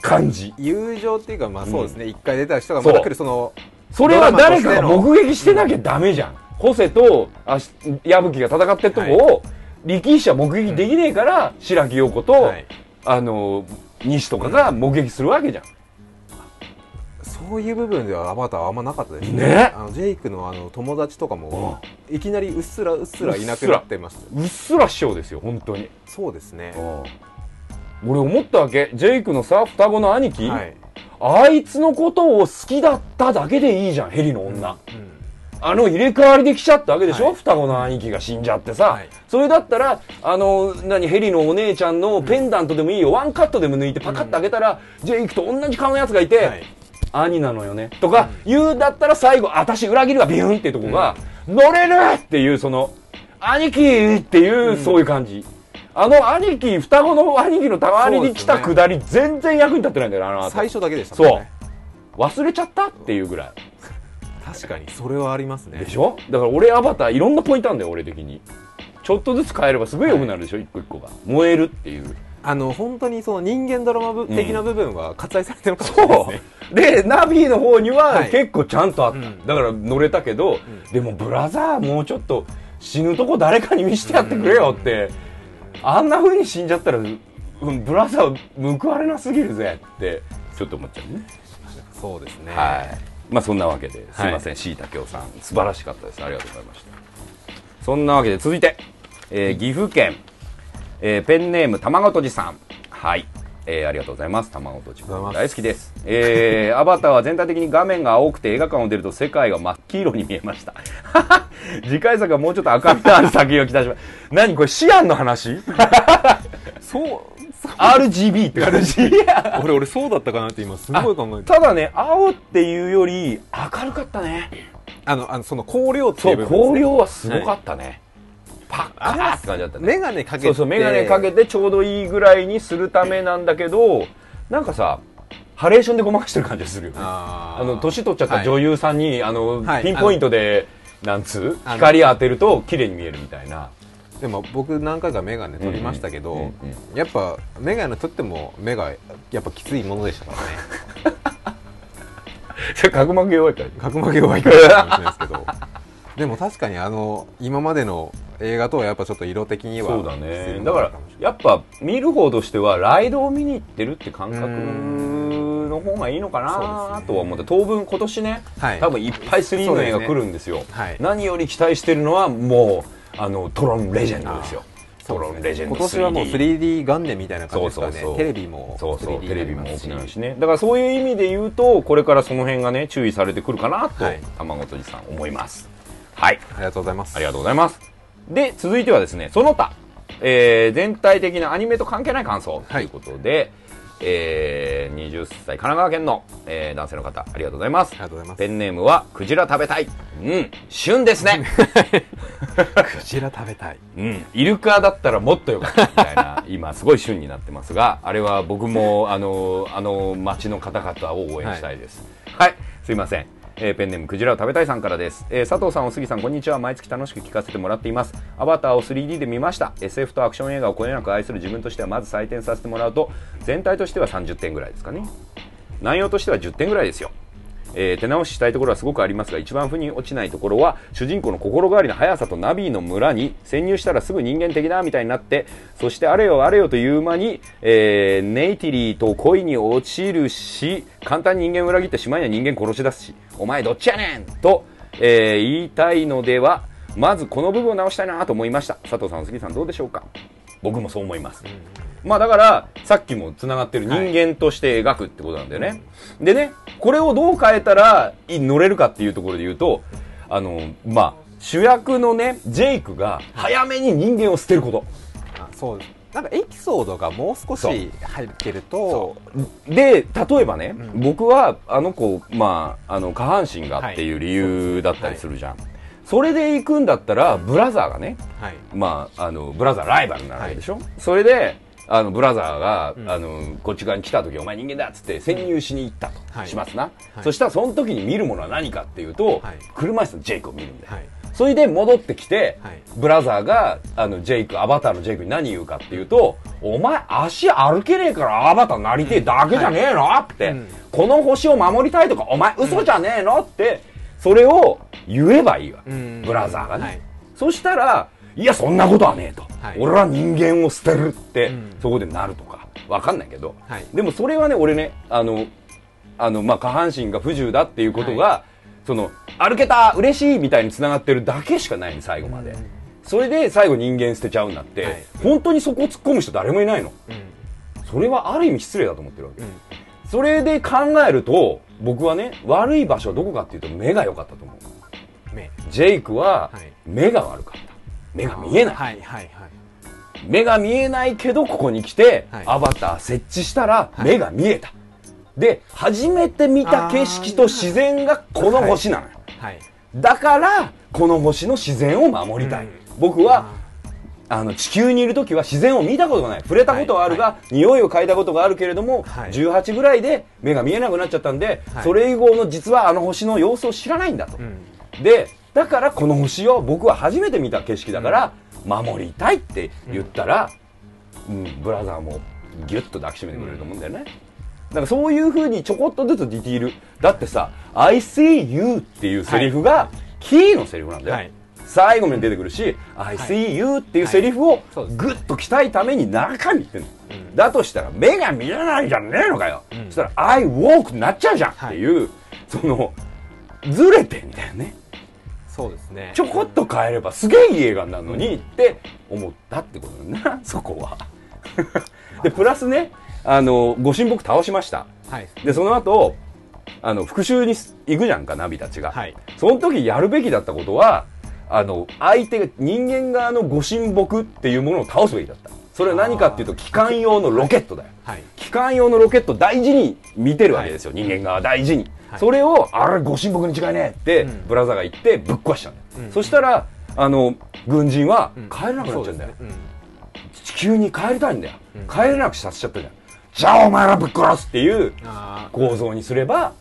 感じ。友情っていうかまあそうですね。一、回出た人がまた来るそのそれは誰かが目撃してなきゃダメじゃん。ホセとあし矢吹が戦ってるとこを、力士は目撃できねえから、白木陽子と、はい。あの、西とかが目撃するわけじゃん。そういう部分ではアバターはあんまなかったですね。あのジェイクのあの友達とかもいきなりうっすらうっすらいなくなってました。うっすら師匠ですよ、本当に。そうですね俺思ったわけ。ジェイクのさ、双子の兄貴、はい、あいつのことを好きだっただけでいいじゃん、ヘリの女。うん。あの入れ替わりで来ちゃったわけでしょ、はい。双子の兄貴が死んじゃってさ、はい。それだったらあの何ヘリのお姉ちゃんのペンダントでもいいよ、ワンカットでも抜いてパカッと開けたら、ジェイクと同じ顔のやつがいて、はい。兄なのよね。とか言うだったら最後私裏切るわビューンっていうとこが、乗れるっていうその兄貴っていう、そういう感じあの兄貴双子の兄貴の代わりに来たくだり、全然役に立ってないんだよねあの後。最初だけでしたもんね。忘れちゃったっていうぐらい。確かにそれはありますね。でしょ？だから俺アバターいろんなポイントあるんだよ俺的に。ちょっとずつ変えればすごい良くなるでしょ、一個一個が。燃えるっていう。あの本当にその人間ドラマ部的な部分は割愛されてるかもしれないそですね、う。でナビの方にははい。結構ちゃんとあった、うん。だから乗れたけど、でもブラザーもうちょっと死ぬとこ誰かに見してやってくれよって、あんな風に死んじゃったら、うん、ブラザー報われなすぎるぜってちょっと思っちゃうねそうですねはい。まあそんなわけで、すいません、しいたけおさん、素晴らしかったです。ありがとうございました。そんなわけで、続いて、えー岐阜県、えーペンネーム、たまごとじさん。はい。えーありがとうございます。たまごとじありがとうございます大好きです。えー アバターは全体的に画面が青くて映画館を出ると世界が真っ黄色に見えました。次回作はもうちょっと明るみのある作品を期待します。何これ、シアンの話？そうそう ?RGB って感じ。俺俺そうだったかなって今すごい考えてただね、青っていうより明るかったね。あのあのその光量ってそ、いうう部分ですね光量はすごかったね。パッカーって感じだったね。メガネかけてそうそう、メガネかけてちょうどいいぐらいにするためなんだけど、なんかさ、ハレーションでごまかしてる感じがするよね。あの、年取っちゃった女優さんに、あの、はいピンポイントで、なんつう光当てると綺麗に見えるみたいな。でも僕何回かメガネ取りましたけど、うんうんうんやっぱメガネ取っても目がやっぱきついものでしたからね それ角膜弱いから。角膜弱いからかもしれないですけどでも確かにあの今までの映画とはやっぱちょっと色的にはそうだね。もだからやっぱ見る方としては、ライドを見に行ってるって感覚の方がいいのかなとは思って、当分今年ね、はい。多分いっぱい3の映画来るんですよ。はい何より期待してるのは、もう、あの、トロンレジェンドですよ。トロンレジェンド今年はもう 3D 元年みたいな感じですかね。そうそうそう。テレビもそうそう 3D テレビも大きくなるしね。だからそういう意味で言うとこれからその辺がね注意されてくるかなと、はい。卵とじさん思いますはい。ありがとうございます。ありがとうございます。で続いてはですねその他、えー全体的なアニメと関係ない感想。ということで、えー20歳神奈川県の、えー男性の方ありがとうございます。ありがとうございます。ペンネームはクジラ食べたい。うん。旬ですね。クジラ食べたい。うん、イルカだったらもっとよかった。みたいな 今すごい旬になってますがあれは僕もあのあの町の方々を応援したいです。はい、すいません、えーペンネームクジラを食べたいさんからです、えー佐藤さんお杉さんこんにちは。毎月楽しく聞かせてもらっています。アバターを 3D で見ました。SF とアクション映画をこよなく愛する自分としてはまず採点させてもらうと全体としては30点ぐらいですかね。内容としては10点ぐらいですよ。えー手直ししたいところはすごくありますが一番腑に落ちないところは主人公の心変わりの速さとナビーの村に潜入したらすぐ人間的だみたいになってそしてあれよあれよという間に、えーネイティリーと恋に落ちるし簡単に人間を裏切ってしまいには人間殺し出すしお前どっちやねんと、えー言いたいのではまずこの部分を直したいなと思いました。佐藤さん杉さんどうでしょうか？僕もそう思います、まあだから、さっきも繋がってる人間として描くってことなんだよね。でね、これをどう変えたらい乗れるかっていうところで言うと、あの、まあ、主役のね、ジェイクが早めに人間を捨てること。あそうですなんかエピソードがもう少し入ってるとで、例えばね、うん。僕はあの子、まあ、あの、下半身がっていう理由だったりするじゃん。それで行くんだったら、ブラザーがね、はい。まあ、あの、ブラザーライバルになるわけでしょ、それで、あの、ブラザーが、うん。あの、こっち側に来た時、お前人間だっつって潜入しに行ったと、はい。しますな、はい。そしたらその時に見るものは何かっていうと、はい。車椅子のジェイクを見るんだよ。はいそれで戻ってきて、はい。ブラザーが、あの、ジェイク、アバターのジェイクに何言うかっていうと、お前足歩けねえからアバターになりてえだけじゃねえの、って、うん。この星を守りたいとか、お前嘘じゃねえの？って、それを言えばいいわ。け。うん。ブラザーがね。はい。そしたら、いや、そんなことはねえと。はい。俺は人間を捨てるって、うん。そこでなるとか。わかんないけど。はい。でもそれはね、俺ね、あの、あの、まあ、下半身が不自由だっていうことが、その、歩けた嬉しいみたいに繋がってるだけしかないの、最後まで。うん。それで最後人間捨てちゃうんだって、はい。本当にそこを突っ込む人誰もいないの。うん。それはある意味失礼だと思ってるわけ。うん。それで考えると、僕はね、悪い場所はどこかっていうと目が良かったと思う。目。ジェイクははい。目が悪かった。目が見えない。はいはいはい。目が見えないけどここに来て、はい。アバター設置したらはい。目が見えた、で初めて見た景色と自然がこの星なのよ、はい。だからこの星の自然を守りたい、うん。僕はあの地球にいる時は自然を見たことがない。触れたことはあるが、は匂いを嗅いだことがあるけれども、はい。18ぐらいで目が見えなくなっちゃったんで、はい。それ以後の実はあの星の様子を知らないんだと、うん。でだからこの星を僕は初めて見た景色だから守りたいって言ったら、うんブラザーもギュッと抱きしめてくれると思うんだよね、だからそういうふうにちょこっとずつディティール。だってさ「I see you」っていうセリフがキーのセリフなんだよ、はい。最後まで出てくるし「I see you」っていうセリフをグッと鍛えために中身言ってんの、うん。だとしたら目が見えないじゃねえのかよ、うん。そしたら「I walk」になっちゃうじゃんっていう、そのずれてんだよね。そうですねちょこっと変えればすげえいい映画になるのにって思ったってことなんだなそこはでプラスねあのご神木倒しました。はい。でその後あの復讐に行くじゃんかナビたちが、はい。その時やるべきだったことはあの相手が人間側のご神木っていうものを倒すべきだった。それは何かっていうと機関用のロケットだよ。はい。機関用のロケット大事に見てるわけですよ、人間側は大事に、はい。それをあれご神木に違いねえって、うん。ブラザーが言ってぶっ壊しちゃうんだよ、うん。そしたらあの軍人はうん。帰れなくなっちゃうんだよ、そうですね。地球に帰りたいんだよ、うん。帰れなくさせちゃったじゃんじゃあお前らぶっ殺すっていう構造にすれば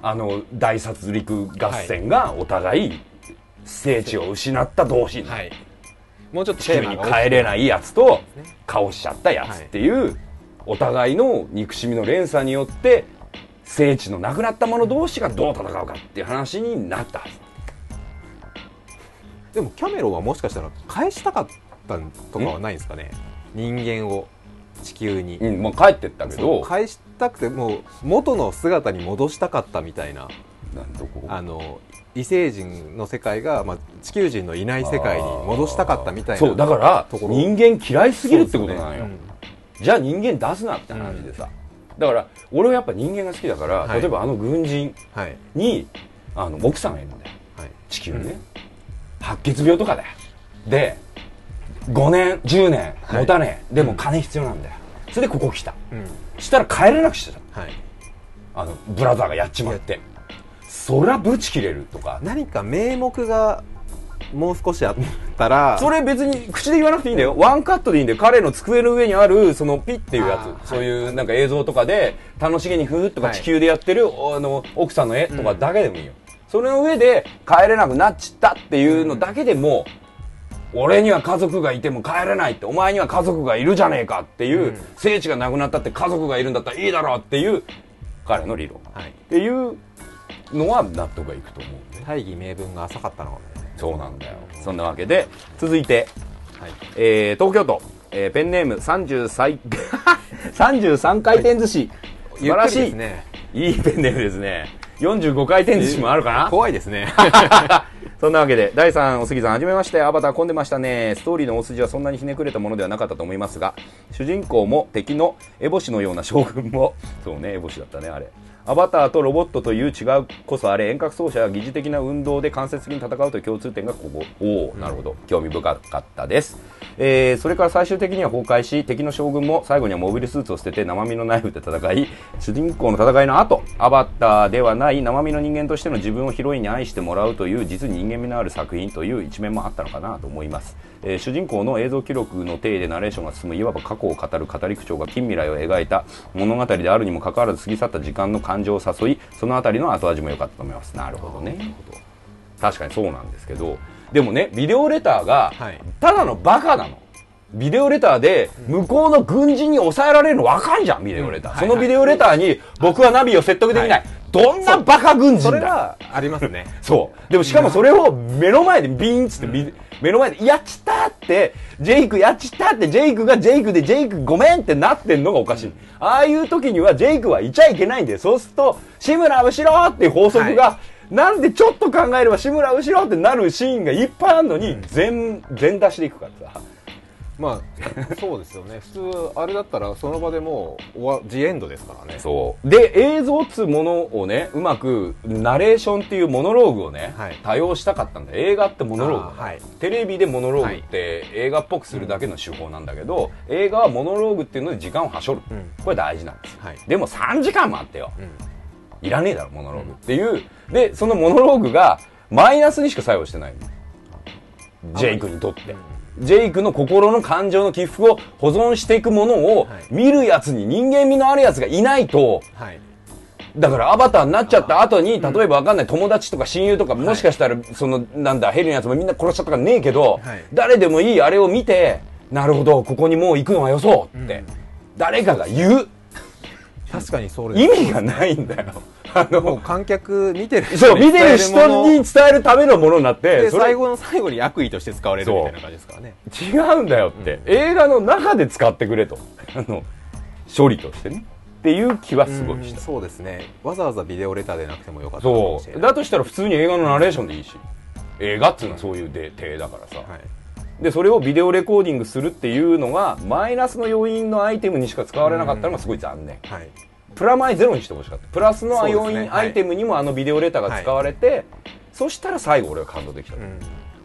あの大殺戮合戦がお互い聖地を失った同士にもうちょっと地球に帰れないいやつとね。倒しちゃったやつっていう、お互いの憎しみの連鎖によって聖地のなくなった者同士がどう戦うかっていう話になった。はずでもキャメロンはもしかしたら返したかったとかはないんですかね。人間を地球に、うんまあ、帰ってったけそどう返したくてもう元の姿に戻したかったみたいな。なんどこあの異星人の世界が、まあ、地球人のいない世界に戻したかったみたいなそうだから人間嫌いすぎるってことなのよ、そうですね。じゃあ人間出すなって話でさ、だから俺はやっぱ人間が好きだから、はい。例えばあの軍人うんはい。にあの奥さんがいるんだよ。はい。地球にね、白血病とかだよ。で5年10年持たねえ、でも金必要なんだよ。それでここ来た。うん。したら帰れなくしてた。はい。あのブラザーがやっちまって。そりゃブチ切れるとか。何か名目がもう少しあったら それ別に口で言わなくていいんだよ。ワンカットでいいんだよ。彼の机の上にあるそのピッっていうやつ。そういうなんか映像とかで楽しげにふーっとかはい。地球でやってる、あの奥さんの絵とかだけでもいいよ、それの上で帰れなくなっちったっていうのだけでも、俺には家族がいても帰れないってお前には家族がいるじゃねえかっていう、うん。聖地がなくなったって家族がいるんだったらいいだろうっていう彼の理論。っはいていうのは納得がいくと思うね大義名分が浅かったのそうなんだよ。そんなわけで続いてはい。えー東京都、えーペンネーム30歳33回転寿司、素晴らしい、ね。いいペンネームですね。45回転寿司もあるかな？怖いですね そんなわけで第3お杉さんはじめまして。アバター混んでましたね。ストーリーの大筋はそんなにひねくれたものではなかったと思いますが主人公も敵のエボシのような将軍も。そうねエボシだったねあれ。アバターとロボットという違うこそあれ遠隔操作や疑似的な運動で間接的に戦うという共通点がここ。おおなるほど、興味深かったです、えーそれから最終的には崩壊し敵の将軍も最後にはモビルスーツを捨てて生身のナイフで戦い主人公の戦いの後アバターではない生身の人間としての自分をヒロインに愛してもらうという実に人間味のある作品という一面もあったのかなと思います、えー主人公の映像記録の体でナレーションが進むいわば過去を語る語り口調が近未来を描いた物語であるにもかかわらず過ぎ去った時間の感情を誘いそのあたりの後味も良かったと思います。なるほどね。確かにそうなんですけど。でもねビデオレターがはい。ただのバカなの。ビデオレターで向こうの軍人に抑えられるの分かんじゃんビデオレター、うんそのビデオレターに僕はナビを説得できない、はい。どんなバカ軍人だ。それはありますね。そう。でもしかもそれを目の前でビーンっつってビ、目の前で、やっちったって、ジェイクやっちったって、ジェイクがジェイクでジェイクごめんってなってんのがおかしい。ああいう時にはジェイクはいちゃいけないんだよ。そうすると、志村後ろっていう法則が、なんでちょっと考えれば志村後ろってなるシーンがいっぱいあるのに、全、全出しでいくからさ。まあそうですよね。普通あれだったらその場でもう終わジエンドですからね。そう。で映像っつうものをねうまくナレーションっていうモノローグをね、はい。多用したかったんだ。映画ってモノローグはい。テレビでモノローグって映画っぽくするだけの手法なんだけど、映画はモノローグっていうので時間をはしょる、うん。これ大事なんですよ、はい。でも3時間もあってよ、うん。いらねえだろモノローグ。っていう。でそのモノローグがマイナスにしか作用してないの。ジェイクにとって、ジェイクの心の感情の起伏を保存していくものをはい。見るやつに人間味のあるやつがいないとはい。だからアバターになっちゃった後に例えばわかんない友達とか親友とかもしかしたらそのなんだヘリのやつもみんな殺しちゃったからねえけどはい。誰でもいいあれを見てなるほどここにもう行くのはよそうって誰かが言う。確かにそうです。意味がないんだよあもうの観客見てる人そう、に見てる人に伝えるためのものになって、最後の最後に悪意として使われるみたいな感じですからね違うんだよって、映画の中で使ってくれと。あの、処理としてね。っていう気はすごいした。うんそうですねわざわざビデオレターでなくてもよかったそう。だとしたら普通に映画のナレーションでいいし。映画っていうのはそういうで体だからさ、はいで、それをビデオレコーディングするっていうのが、マイナスの要因のアイテムにしか使われなかったのがすごい残念。はいプラマイゼロにしてほしかった。プラスの要因、ね。アイテムにもあのビデオレターが使われて、そしたら最後俺は感動できた。うん。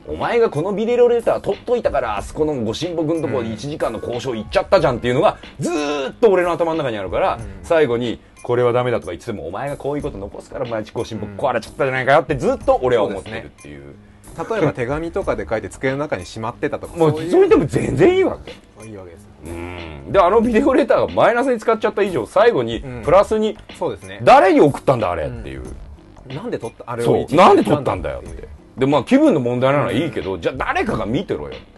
お前がこのビデオレター取っといたからあそこのご神木のところで1時間の交渉行っちゃったじゃんっていうのがずーっと俺の頭の中にあるから、最後にこれはダメだとか言っててもお前がこういうこと残すから毎日ご神木壊れちゃったじゃないかよってずっと俺は思ってるっていう。例えば手紙とかで書いて机の中にしまってたとかもうそれでも全然いいわけ。いいわけですうん。であのビデオレターがマイナスに使っちゃった以上最後にうん。プラスにそうですね。誰に送ったんだあれ？っていう、なんで撮った？あれをなんで撮ったんだよっってでまあ気分の問題なのはいいけど、じゃあ誰かが見てろよって。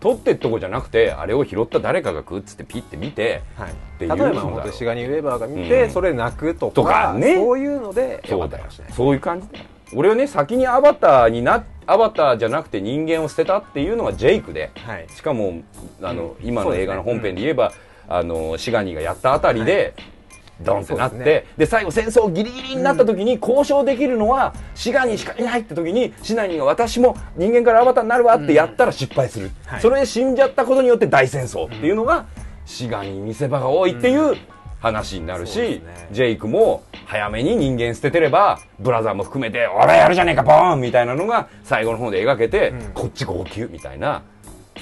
撮ってっとこじゃなくてあれを拾った誰かが食うっつってピッて見てはい、ていう例えば本当にシガニー・ウェーバーが見て、うん。それ泣くとかとかね。そういうのでそうだよ。そういう感じだよ俺はね先にアバターになアバターじゃなくて人間を捨てたっていうのがジェイクで。はい。しかもあの、うん。今の映画の本編で言えば、あのシガニーがやったあたりで、ドンってなってそうで,、最後戦争ギリギリになった時に交渉できるのはシガニーしかいないって時にシガニーが私も人間からアバターになるわってやったら失敗する、はい。それで死んじゃったことによって大戦争っていうのが、シガニー見せ場が多いっていう話になるし、ね。ジェイクも早めに人間捨ててればブラザーも含めて俺やるじゃねえかボーン！みたいなのが最後の方で描けて、うん。こっち号泣みたいな。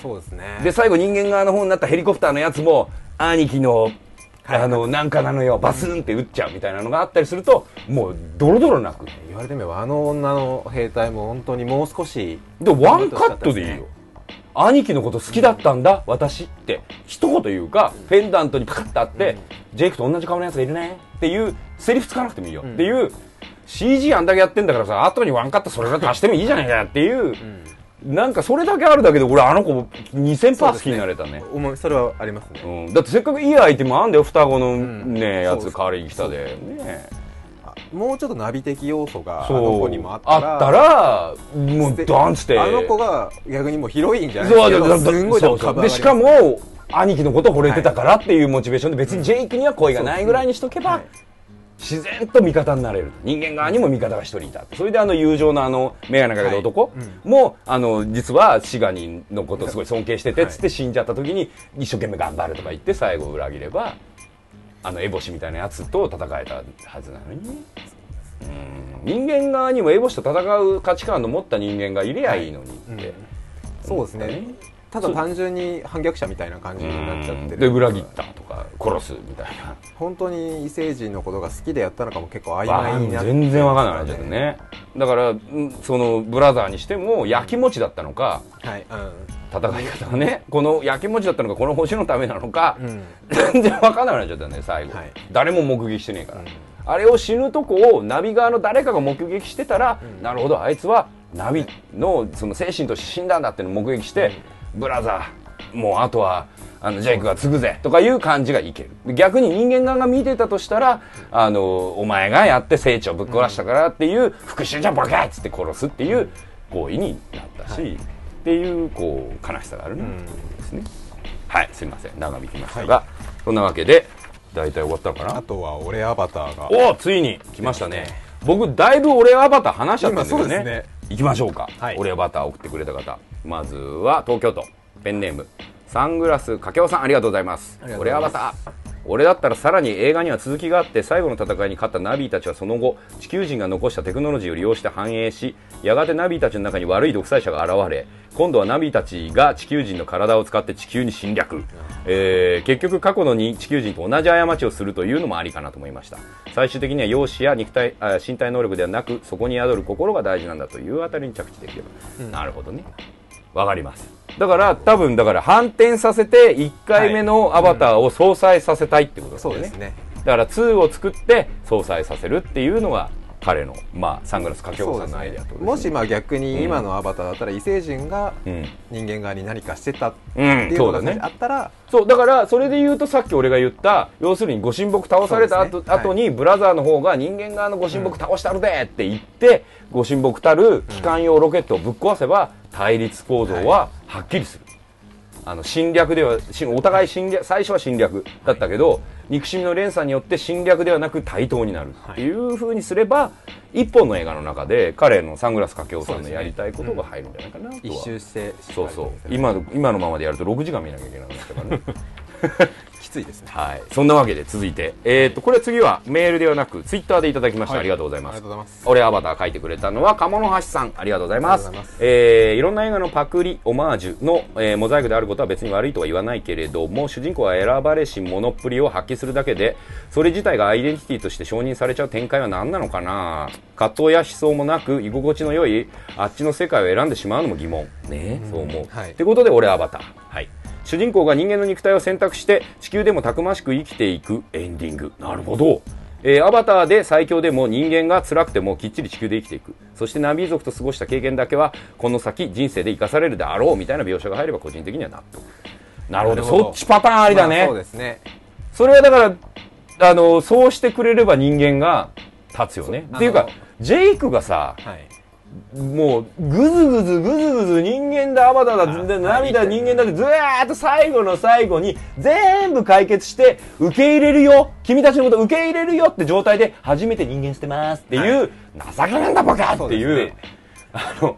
そうですね。で最後人間側の方になったヘリコプターのやつも兄貴のあのなんかなのよバスンって撃っちゃうみたいなのがあったりするともうドロドロ泣く。言われてみればあの女の兵隊も本当にもう少しでワンカットでいいよ兄貴のこと好きだったんだ私って。一言言うかフェンダントにパカッとあって、ジェイクと同じ顔のやつがいるねっていうセリフつかなくてもいいよ、っていう CG あんだけやってんだからさ後にワンカットそれだけ足してもいいじゃないかっていう、なんかそれだけあるだけで俺あの子2000パー好きになれたね。思いそれはありますね、うん、だってせっかくいいアイテムあんだよ双子のん。ね、やつそうです。代わりに来たで。ねあもうちょっとナビ的要素があの子にもあったらもうドンつってあの子が逆にもうヒロインじゃないですけどそうだすんごいでしかも兄貴のこと惚れてたからっていうモチベーションで別にジェイクには恋がないぐらいにしとけば、はい。自然と味方になれる人間側にも味方が一人いた。それであの友情のあの眼鏡かけた男も、あの実はシガニンのことをすごい尊敬しててつって死んじゃった時に一生懸命頑張るとか言って最後裏切ればあのエボシみたいなやつと戦えたはずなのに人間側にもエボシと戦う価値観の持った人間がいりゃいいのにって、うん。そうですねただ単純に反逆者みたいな感じになっちゃってる。で裏切ったとか殺すみたいな。本当に異星人のことが好きでやったのかも結構曖わ昧になって全然わかんなくなっちゃってね。だからうんそのブラザーにしてもやきもちだったのかはい戦い方がね。このやきもちだったのかこの星のためなのか、うん、うん、全然わかんなくなっちゃったね最後、はい。誰も目撃してねえから、うん。あれを死ぬとこをナビ側の誰かが目撃してたら、なるほどあいつはナビのその精神として死んだんだっていうのを目撃して、ブラザーもうあとはあのジェイクが継ぐぜとかいう感じがいける。で逆に人間側が見てたとしたらあのお前がやって聖地をぶっ壊したからっていう復讐じゃんボケっつって殺すっていう行為になったし、っていうこう悲しさがあるね、ですね。はいすいません。長引きましたが、そんなわけで大体終わったのかな？あとは俺アバターが。おついに来ましたね。僕だいぶ俺アバター話しちゃったんだけどね。ね。行きましょうか、はい。俺アバター送ってくれた方まずは東京都ペンネームサングラスかけおさんありがとうございます。俺はまた俺だったらさらに映画には続きがあって最後の戦いに勝ったナビーたちはその後地球人が残したテクノロジーを利用して繁栄しやがてナビーたちの中に悪い独裁者が現れ今度はナビーたちが地球人の体を使って地球に侵略、えー結局過去のに地球人と同じ過ちをするというのもありかなと思いました。最終的には容姿や肉体あ身体能力ではなくそこに宿る心が大事なんだというあたりに着地できれば、なるほどねわかります。だから多分だから反転させて1回目のアバターを相殺させたいってことですよね,、そうですね。だから2を作って相殺させるっていうのが彼の、まあ、サングラスかけおさんのアイデアとね。もしまあ逆に今のアバターだったら異星人がうん。人間側に何かしてたってうんいうのがそうだねあったら、そうだからそれで言うとさっき俺が言った要するにご神木倒された後,、ねはい後にブラザーの方が人間側のご神木倒したるでって言って、ご神木たる機関用ロケットをぶっ壊せば対立構造ははっきりする、あの侵略ではしお互い侵略最初は侵略だったけど、憎しみの連鎖によって侵略ではなく対等になるっていうふうにすれば、一本の映画の中で彼のサングラスかけおさんのやりたいことが入るんじゃないかなとは。そうそう。今の今のままでやると6時間見なきゃいけなくなっちゃうからね きついですね。はい。そんなわけで続いてえっ、とこれ次はメールではなくツイッターでいただきました、はい。ありがとうございます。ありがとうございます。俺アバター書いてくれたのは鴨の橋さん。ありがとうございます。ありがとうございます。えーいろんな映画のパクリオマージュの、えーモザイクであることは別に悪いとは言わないけれども主人公は選ばれし物っぷりを発揮するだけでそれ自体がアイデンティティとして承認されちゃう展開は何なのかな。葛藤や思想もなく居心地の良いあっちの世界を選んでしまうのも疑問。ねそう思う、はい。ってことで俺アバター。はい主人公が人間の肉体を選択して地球でもたくましく生きていくエンディング。なるほど。えーアバターで最強でも人間が辛くてもきっちり地球で生きていく。そしてナビ族と過ごした経験だけはこの先人生で生かされるであろうみたいな描写が入れば個人的には納得。なるほど。なるほど。そっちパターンありだね、まあそうですね。それはだからあのそうしてくれれば人間が立つよね。っていうかジェイクがさはいもうぐずぐずぐずぐず人間だアバターだあではい涙人間だってずーっと最後の最後に全部解決して受け入れるよ君たちのこと受け入れるよって状態で初めて人間捨てますっていう、情けなんだバカっていうあの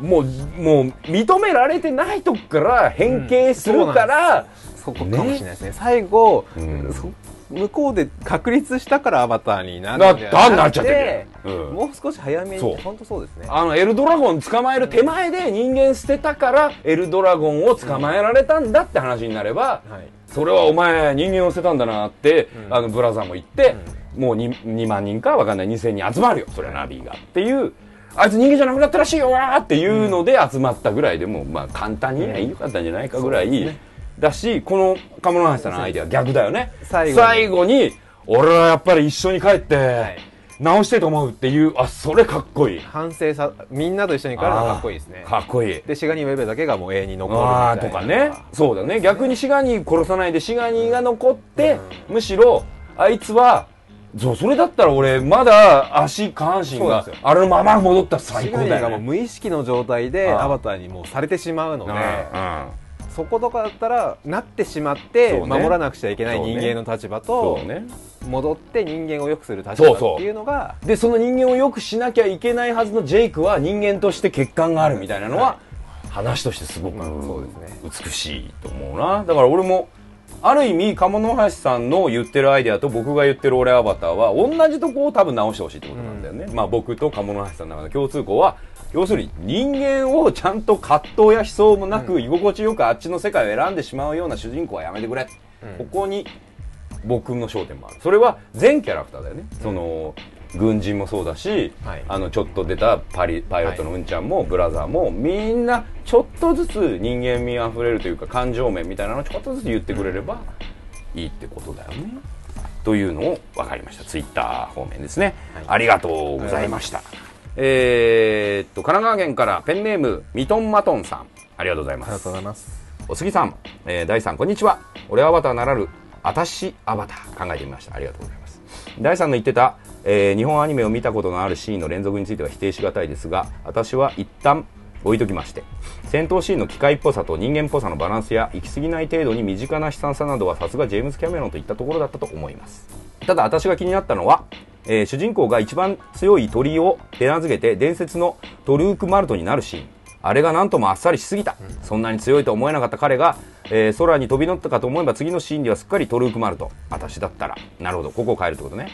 もうもう認められてないとこから変形するから、そこかもしれないですね。最後、うん。そ向こうで確立したからアバターになるなっんじゃたなっちゃってうん。もう少し早めに本当そうですね。あのエルドラゴン捕まえる手前で人間捨てたからエルドラゴンを捕まえられたんだって話になれば、はい。それはお前人間を捨てたんだなって、うん。あのブラザーも言って、もう 2, 2万人かわかんない2000人集まるよそれはナビーがっていうあいつ人間じゃなくなったらしいよわーっていうので集まったぐらいでも、まあ簡単にはいいかったんじゃないかぐらい、だしこの鴨の橋さんのアイデア逆だよね。最後後に俺はやっぱり一緒に帰って、い。直してと思うっていうあそれかっこいい。反省さみんなと一緒に帰るのがかっこいいですね。かっこいい。でシガニーウェブだけがもう永遠に残るみあたいな。ーとかね。そうだね。逆にシガニー殺さないでシガニーが残って、むしろあいつはそうそれだったら俺まだ足下半身があれのまま戻ったら最シガニー高だよ、ね、がもう無意識の状態でアバターにもうされてしまうのでうんそことかだったらなってしまって守らなくちゃいけない人間の立場そと戻って人間を良くする立場っていうのがでその人間をよくしなきゃいけないはずのジェイクは人間として欠陥があるみたいなのは、話としてすごく、美しいと思うな。だから俺もある意味鴨の橋さんの言ってるアイデアと僕が言ってる俺アバターは同じとこを多分直してほしいってことなんだよね、まあ僕と鴨の橋さんの中の共通項は要するに人間をちゃんと葛藤や思想もなく、居心地よくあっちの世界を選んでしまうような主人公はやめてくれ、ここに僕の焦点もある。それは全キャラクターだよね、その軍人もそうだし、はい。あのちょっと出たパリパイロットのうんちゃんも、ブラザーもみんなちょっとずつ人間味あふれるというか感情面みたいなのをちょっとずつ言ってくれればいいってことだよね、というのを分かりました。ツイッター方面ですね、はい。ありがとうございましたえー、っと神奈川県からペンネームミトンマトンさん。ありがとうございます。ありがとうございます。お杉さん、えー、第3こんにちは。俺アバターならぬあたしアバター考えてみました。ありがとうございます。第3の言ってた、えー日本アニメを見たことのあるシーンの連続については否定しがたいですが私は一旦置いときまして戦闘シーンの機械っぽさと人間っぽさのバランスや行き過ぎない程度に身近な悲惨さなどはさすがジェームズ・キャメロンといったところだったと思います。ただ私が気になったのは、えー主人公が一番強い鳥を手なずけて伝説のトルーク・マルトになるシーン。あれがなんともあっさりしすぎた、そんなに強いと思えなかった彼が、えー空に飛び乗ったかと思えば次のシーンではすっかりトルークマルト。私だったら。なるほど。ここを変えるってことね。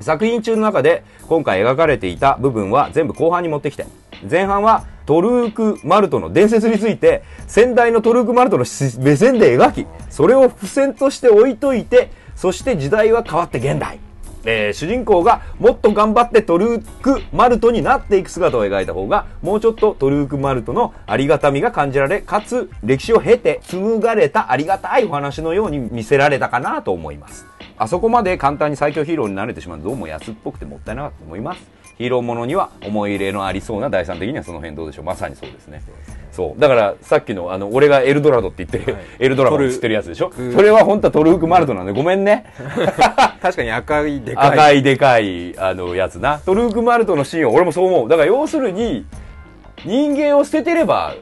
作品中の中で今回描かれていた部分は全部後半に持ってきて。前半はトルーク・マルトの伝説について先代のトルーク・マルトの目線で描きそれを付箋として置いといてそして時代は変わって現代えー主人公がもっと頑張ってトルーク・マルトになっていく姿を描いた方がもうちょっとトルーク・マルトのありがたみが感じられかつ歴史を経て紡がれたありがたいお話のように見せられたかなと思います。あそこまで簡単に最強ヒーローになれてしまうのどうも安っぽくてもったいなかったと思います。ヒーローものには思い入れのありそうな第三的にはその辺どうでしょう。まさにそうですね。そう。だからさっきのあの俺がエルドラドって言ってる、エルドラドを知ってるやつでしょ？それは本当はトルーク・マルトなんでごめんね。確かに赤いでかい。赤いでかいあのやつな。トルーク・マルトのシーンは俺もそう思う。だから要するに人間を捨ててれば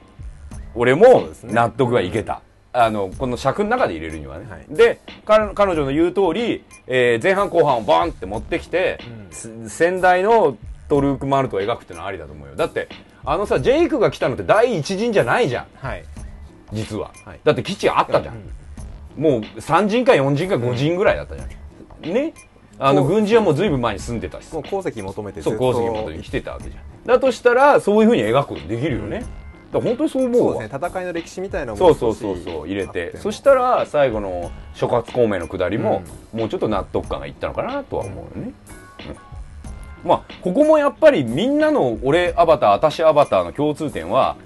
俺も納得はいけた、あのこの尺の中で入れるにはね、はい。で彼彼女の言う通り、えー前半後半をバンって持ってきて、す先代のトルーク・マルトを描くっていうのはありだと思うよ。だってあのさジェイクが来たのって第一陣じゃないじゃん。はい。実は、はい。だって基地あったじゃん、もう3陣か4陣か5陣ぐらいだったじゃん、ね？あの軍人はもうずいぶん前に住んでたし。もう鉱石求めてずそう鉱石の元に来てたわけじゃん。だとしたらそういうふうに描くできるよね、だから本当にそう思うわ。そうですね。戦いの歴史みたいなのもそうそうそうそう入れて。そしたら最後の諸葛孔明のくだりも、もうちょっと納得感がいったのかなとは思うよね、うん。まあここもやっぱりみんなの俺アバター私アバターの共通点は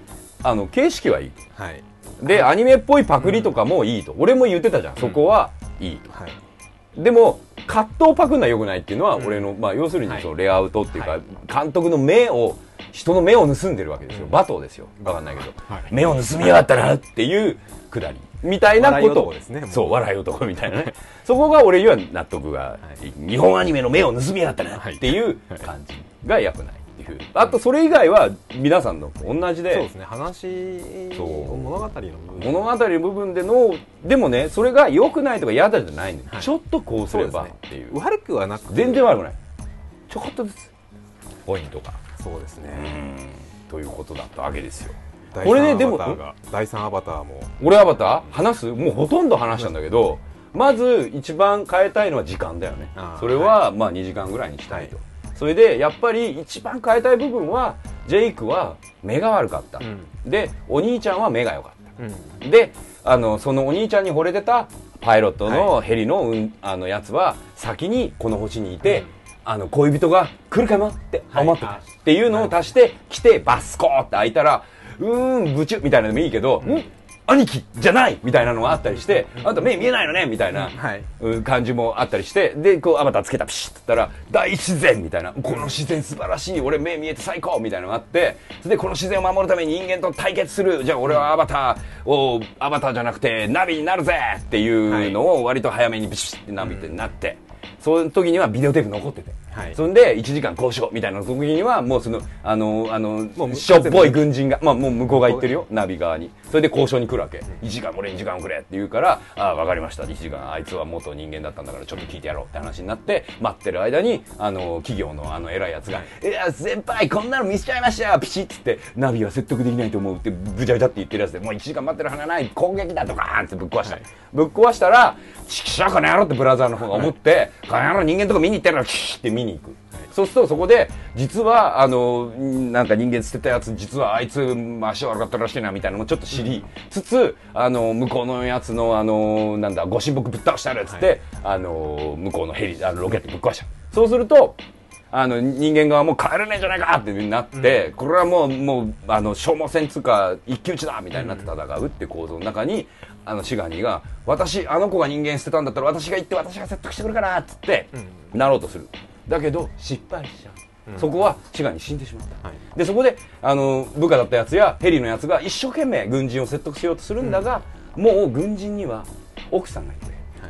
あの形式はいい。はい。でアニメっぽいパクリとかもいいと、俺も言ってたじゃん。そこはいいと、はい。でもカットをパクるのはよくないっていうのは俺の、まあ、要するにはい。そのレイアウトっていうか、はい。監督の目を人の目を盗んでるわけですよ、罵倒ですよ。わかんないけど、はい。目を盗みやがったなっていうくだり。みたいなこと。笑い男ですねもう。そう笑い男みたいなね。そこが俺には納得が日本アニメの目を盗みやがったなっていう感じが良くないっていう。あとそれ以外は皆さんの同じで。そうですね。話物語の部分。物語の部分でのでもねそれが良くないとか嫌だじゃないのよ、はい。ちょっとこうすればっていう。悪くはなく全然悪くない。ちょこっとずつ。ポイントが。そうですね。ということだったわけですよ。第これね三でも第三アバターも。俺アバター？話す？もうほとんど話したんだけどまず一番変えたいのは時間だよね。それはまあ2時間ぐらいにしたいと、それでやっぱり一番変えたい部分はジェイクは目が悪かった、うん。でお兄ちゃんは目が良かった。うん。であのそのお兄ちゃんに惚れてたパイロットのヘリの,、うん、あのやつは先にこの星にいて、あの恋人が来るかなって思ってた、はいっていうのを足して来てバスコーって開いたらうーんブチュみたいなのもいいけど、ん兄貴じゃないみたいなのがあったりして、あんた目見えないのねみたいな、感じもあったりしてでこうアバターつけたピシッて言ったら大自然みたいな。この自然素晴らしい。俺目見えて最高みたいなのがあってそれでこの自然を守るために人間と対決する。じゃあ俺はアバターをアバターじゃなくてナビになるぜっていうのを割と早めにビシッてナビってなって、その時にはビデオテープ残ってて。はい。そんで1時間交渉みたいな時にはもうそのあのあのもうしょっぽい軍人が、まあ、もう向こうが言ってるよナビ側に。それで交渉に来るわけ。1時間俺に時間をくれって言うからああ分かりました。1時間あいつは元人間だったんだからちょっと聞いてやろうって話になって待ってる間にあの企業のあの偉いやつが「いや先輩こんなの見せちゃいましたよピシッ」つってナビは説得できないと思うってぐちゃぐちゃって言ってるやつでもう1時間待ってる花ない攻撃だとかってぶっ壊した、ぶっ壊したら「ちくしょうこの野郎」ってブラザーの方が思って「この野郎人間とか見に行ってるからキーって見に行く。そうするとそこで実はあのなんか人間捨てたやつ実はあいつ足悪かったらしいなみたいなのもちょっと知りつつあの向こうのやつのあのなんだご神木ぶっ倒してあるっつって、あの向こうのヘリあのロケットぶっ壊しちゃうそうするとあの人間側も帰れねえんじゃないかってなって、これはもうもうあの消耗戦つうか一騎打ちだみたいになって戦うって構造の中にあのシガニーが私あの子が人間捨てたんだったら私が行って私が説得してくるからっつって、なろうとするだけど失敗しちゃう、そこはシガニー死んでしまった、はい。でそこであの部下だったやつやヘリのやつが一生懸命軍人を説得しようとするんだが、もう軍人には奥さんがいて、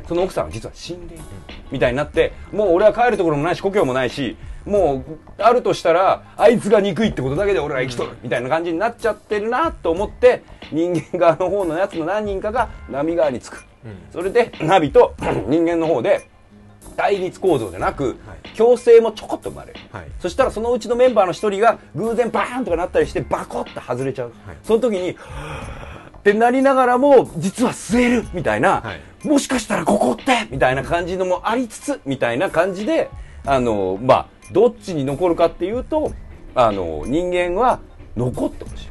その奥さんは実は死んでいる、みたいになってもう俺は帰るところもないし故郷もないしもうあるとしたらあいつが憎いってことだけで俺は生きとる、みたいな感じになっちゃってるなと思って人間側の方のやつの何人かが波側につく、それでナビと 人間の方で対立構造じゃなく、共生もちょこっと生まれる、はい。そしたらそのうちのメンバーの一人が偶然バーンとかなったりしてバコッと外れちゃう、はい。その時にってなりながらも実は吸えるみたいな、はい。もしかしたらここってみたいな感じのもありつつみたいな感じであのまあどっちに残るかっていうとあの人間は残ってほしい。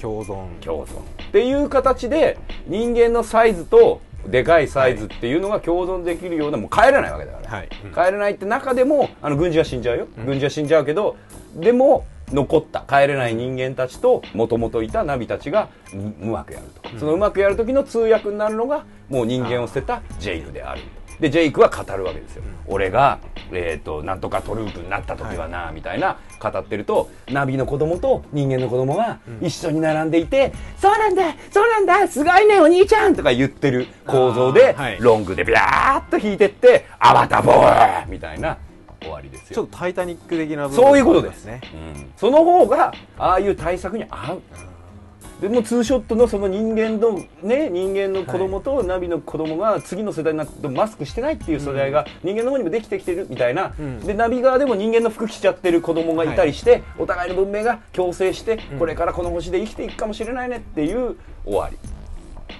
共存。共存。っていう形で人間のサイズとでかいサイズっていうのが共存できるようなもう帰らないわけだから、はい。うん帰れないって中でもあの軍事は死んじゃうよ、軍事は死んじゃうけどでも残った帰れない人間たちともともといたナビたちがううまくやると、そのうまくやる時の通訳になるのがもう人間を捨てたジェイクであるでジェイクは語るわけですよ、俺が、えー、となんとかトループになった時はな、みたいな語ってるとナビの子供と人間の子供が一緒に並んでいて、そうなんだそうなんだすごいねお兄ちゃんとか言ってる構造で、はい。ロングでビャーっと引いてってアバターボーイ!みたいな終わりですよ。ちょっとタイタニック的な部分そういうことです。ね。うん。その方がああいう対策に合うでもツーショットのその人間のね人間の子供とナビの子供が次の世代になってマスクしてないっていう世代が人間の方にもできてきてるみたいな、ん。でナビ側でも人間の服着ちゃってる子供がいたりして、お互いの文明が共生して、これからこの星で生きていくかもしれないねっていう終わり。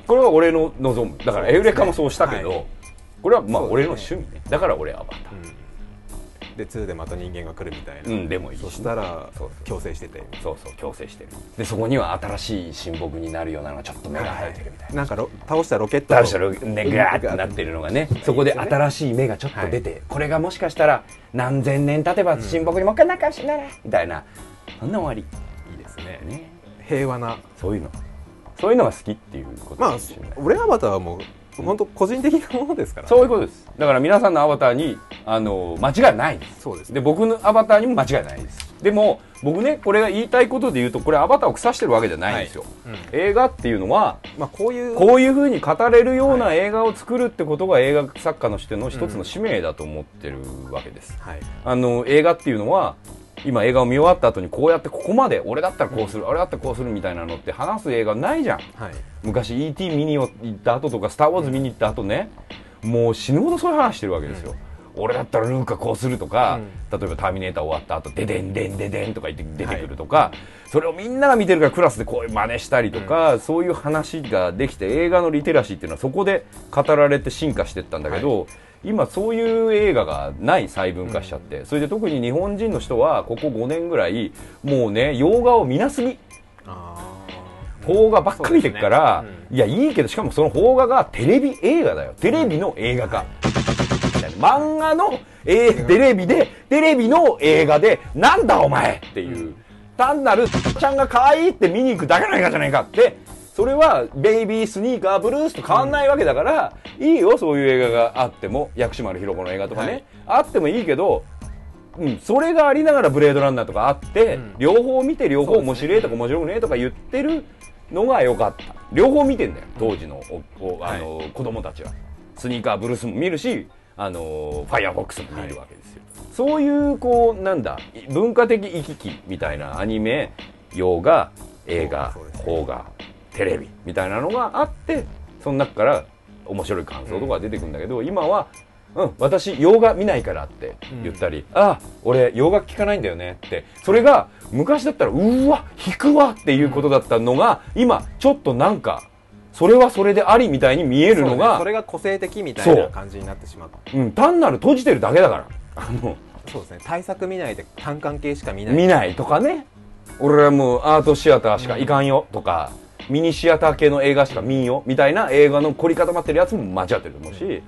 これは俺の望む。だからエウレカもそうしたけど、はい。これはまあ俺の趣味ね。だから俺アバター、で2でまた人間が来るみたいな、うんでもいいしそしたらそう共生してて。そうそう共生してる。でそこには新しい親睦になるようなのがちょっと目が生えてるみたいな、なんかロ倒したロケット。倒したらねガーってなってるのがね。そこで新しい芽がちょっと出て、はこれがもしかしたら何千年経てば親睦にもう一回仲良しになるみたいな。そんな終わり。いいですね。ね。平和な。そういうの。そういうのが好きっていうことかまあもしれない、俺アバターはもう本当個人的なものですから、そういうことです。だから皆さんのアバターにあの間違いないです。そうです。で僕のアバターにも間違いないです。でも僕ねこれが言いたいことで言うとこれアバターを腐してるわけじゃないんですよ、はい。映画っていうのはまあこういうこういうふうに語れるような映画を作るってことが映画作家のしての一つの使命だと思ってるわけです、はい。あの映画っていうのは今映画を見終わった後にこうやってここまで俺だったらこうする、あれだったらこうするみたいなのって話す映画ないじゃん。はい。昔 E.T. 見に行った後とか「スター・ウォーズ」見に行った後ね、もう死ぬほどそういう話してるわけですよ、俺だったらルーカこうするとか、例えば「ターミネーター」終わった後デデンデンデデンとか言って出てくるとか、それをみんなが見てるからクラスでこういう真似したりとか、そういう話ができて映画のリテラシーっていうのはそこで語られて進化していったんだけど、今そういう映画がない細分化しちゃって、それで特に日本人の人はここ5年ぐらいもうね洋画を見なすぎ。あ邦画ばっかり見てるから、そうですね。いやいいけどしかもその邦画がテレビ映画だよ。テレビの映画化、漫画の、えーテレビでテレビの映画でなんだお前っていう、単なるちゃんが可愛いって見に行くだけの映画じゃないかってそれはベイビースニーカーブルースと変わんないわけだから、いいよそういう映画があっても。薬師丸ひろ子の映画とかね、はい。あってもいいけどうん、それがありながらブレードランナーとかあって、うん。両方見て両方面白いとか面白くねえとか言ってるのが良かった。両方見てんだよ当時のおおあの、子供たちは。スニーカーブルースも見るしあのファイアフォックスも見るわけですよ、そういうこうなんだ文化的行き来みたいなアニメ洋画映画邦画テレビみたいなのがあってその中から面白い感想とかが出てくるんだけど、今はうん、私洋画見ないからって言ったり、あ俺洋画聞かないんだよねってそれが昔だったらうわ引くわっていうことだったのが今ちょっとなんかそれはそれでありみたいに見えるのそうね。がそれが個性的みたいな感じになってしまってうん、単なる閉じてるだけだから。あのそうですね。対策見ないで単関係しか見ない。見ないとかね。俺はもうアートシアターしか行かんよとか、ミニシアター系の映画しか見んよみたいな映画の凝り固まってるやつも間違ってると思うし、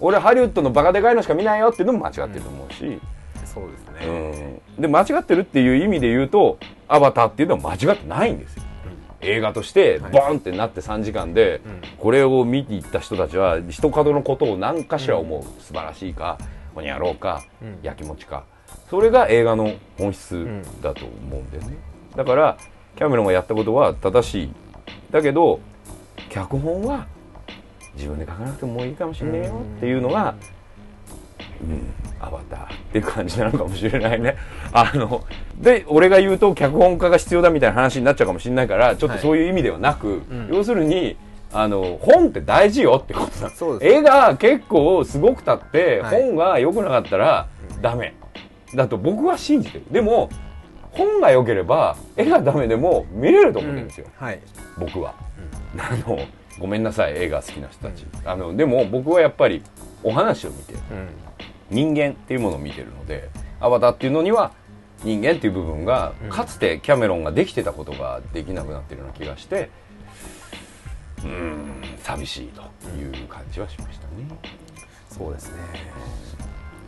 俺ハリウッドのバカでかいのしか見ないよっていうのも間違ってると思うし、そうですうね、ん。で間違ってるっていう意味で言うと「アバター」っていうのは間違ってないんですよ。映画としてはい。ボーンってなって3時間で、うん。これを見に行った人たちは一角のことを何かしら思う、素晴らしいかほにゃろうか、うん。やきもちか。それが映画の本質だと思うんだよね、だからキャメロンがやったことは正しいだけど脚本は自分で書かなくてもいいかもしれないよっていうのが、うん、アバターっていう感じなのかもしれないね。あの、で、俺が言うと脚本家が必要だみたいな話になっちゃうかもしれないから、ちょっとそういう意味ではなく、ん。要するに、あの本って大事よってことだ。絵が結構すごくたって、はい。本が良くなかったらダメ。だと僕は信じてる。でも本が良ければ絵がダメでも見れると思ってるんですよ、はい。僕は、あのごめんなさい絵が好きな人たち、あのでも僕はやっぱりお話を見てうん。人間っていうものを見てるのでアバターっていうのには人間っていう部分が、うん。かつてキャメロンができてたことができなくなってるような気がしてうーん寂しいという感じはしましたね。そうですね。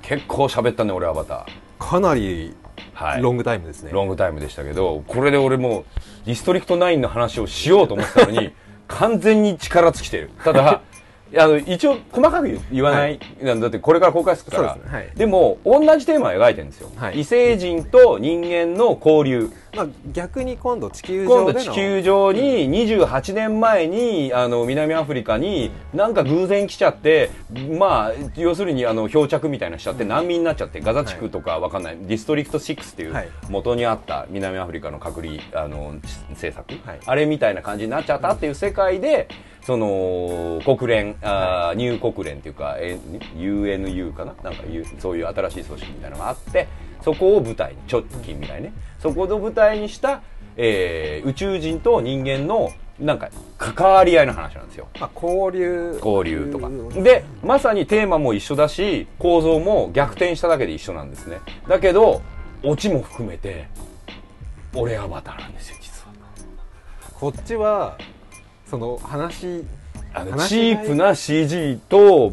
結構喋ったね俺アバターかなりはい。ロングタイムですね、ロングタイムでしたけどこれで俺もうディストリクト9の話をしようと思ってたのに 完全に力尽きてる。ただ あの一応細かく言言わない、なんだってこれから公開するから。ですね。はい。でも同じテーマを描いてるんですよ、はい。異星人と人間の交流まあ、逆に今度地球今度上での地球上に28年前にあの南アフリカになんか偶然来ちゃってまあ要するにあの漂着みたいなのしちゃって難民になっちゃってガザ地区とかわかんない。ディストリクト6っていうはい。元にあった南アフリカの隔離あの政策。はい。あれみたいな感じになっちゃったっていう世界でその国連あーニュー国連っていうかえ UNU かな？なんかいうそういう新しい組織みたいなのがあってそこを舞台に直近みたいね。そこを舞台にした、えー宇宙人と人間のなんか関わり合いの話なんですよ。まあ、交流。交流とか。でまさにテーマも一緒だし構造も逆転しただけで一緒なんですね。だけどオチも含めて俺アバターなんですよ実は。こっちはその話あの話チープな CG と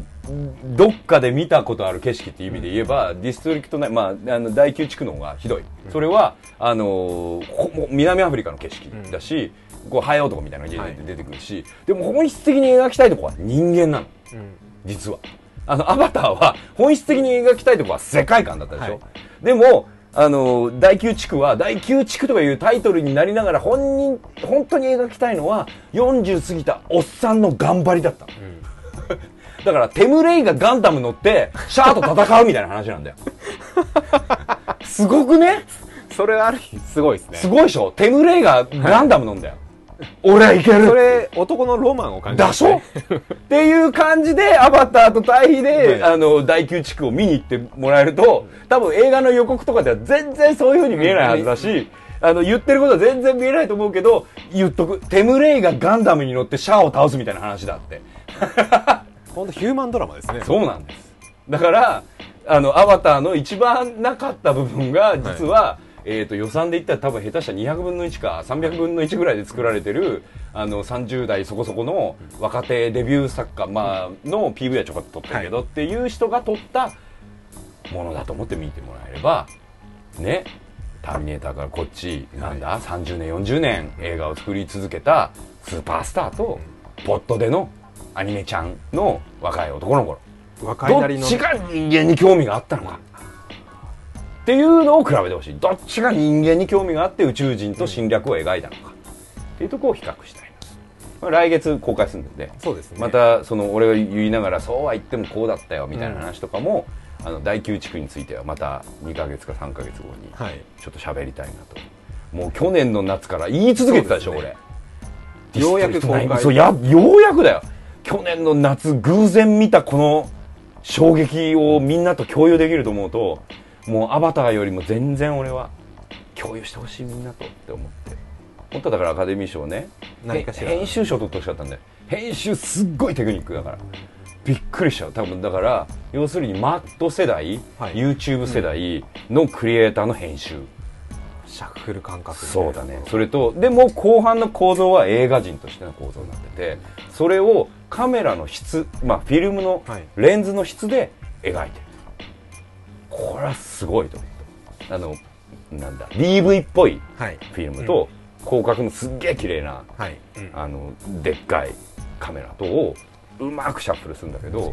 どっかで見たことある景色っていう意味で言えば、ディストリクト9、まあ、あの第9地区の方がひどい、それはあのー南アフリカの景色だし、こうハエ男みたいなのがはい。出てくるし、でも本質的に描きたいところは人間なの。うん。実は。あのアバターは本質的に描きたいところは世界観だったでしょ、はい。でもあの第9地区は第9地区とかいうタイトルになりながら本人本当に描きたいのは40過ぎたおっさんの頑張りだった。のだからテムレイがガンダム乗ってシャアと戦うみたいな話なんだよ。すごくね？それある日すごいですね。すごいでしょ？テムレイがガンダム乗んだよ、俺はいける。それ男のロマンを感じだしょ？っていう感じで、アバターと対比で、はい。あの、第9地区を見に行ってもらえると、多分映画の予告とかでは全然そういう風に見えないはずだし、あの、言ってることは全然見えないと思うけど、言っとく。テムレイがガンダムに乗ってシャアを倒すみたいな話だって。本当ヒューマンドラマですね。そうなんです。だから、あの、アバターの一番なかった部分が、実は、えっ、と、予算で言ったら多分下手したら200分の1か300分の1ぐらいで作られてる、あの、30代そこそこの若手デビュー作家、まあ、の PV はちょこっと撮ったけど、っていう人が撮ったものだと思って見てもらえれば、ね、ターミネーターからこっち、なんだ、30年、40年映画を作り続けたスーパースターと、ポットでのアニメちゃんの若い男の子。どっ若いなりのちが人間に興味があったのか。っていうのを比べてほしい。どっちが人間に興味があって宇宙人と侵略を描いたのか。っていうところを比較したいな、まあ、来月公開するので。そうですね。またその俺が言いながらそうは言ってもこうだったよみたいな話とかも、あの第9地区についてはまた2ヶ月か3ヶ月後にはい。ちょっと喋りたいなと。もう去年の夏から言い続けてたでしょ、そうです俺。ようやく公開そうやようやくだよ去年の夏偶然見たこの衝撃をみんなと共有できると思うともうアバターよりも全然俺は共有してほしいみんなとって思って本当はだからアカデミー賞ね。編集賞取ってほしかったんだよ。編集すっごいテクニックだからびっくりしちゃう。多分だから要するにマッド世代、はい。YouTube 世代のクリエイターの編集、シャッフル感覚そうだね。それとでも後半の構造は映画人としての構造になっててそれをカメラの質、まあ、フィルムのはい。レンズの質で描いてる、これはすごいと思ったあのなんだ DV っぽいはい。フィルムと、広角のすっげえ綺麗なはい、うん。あのでっかいカメラとをうまくシャッフルするんだけど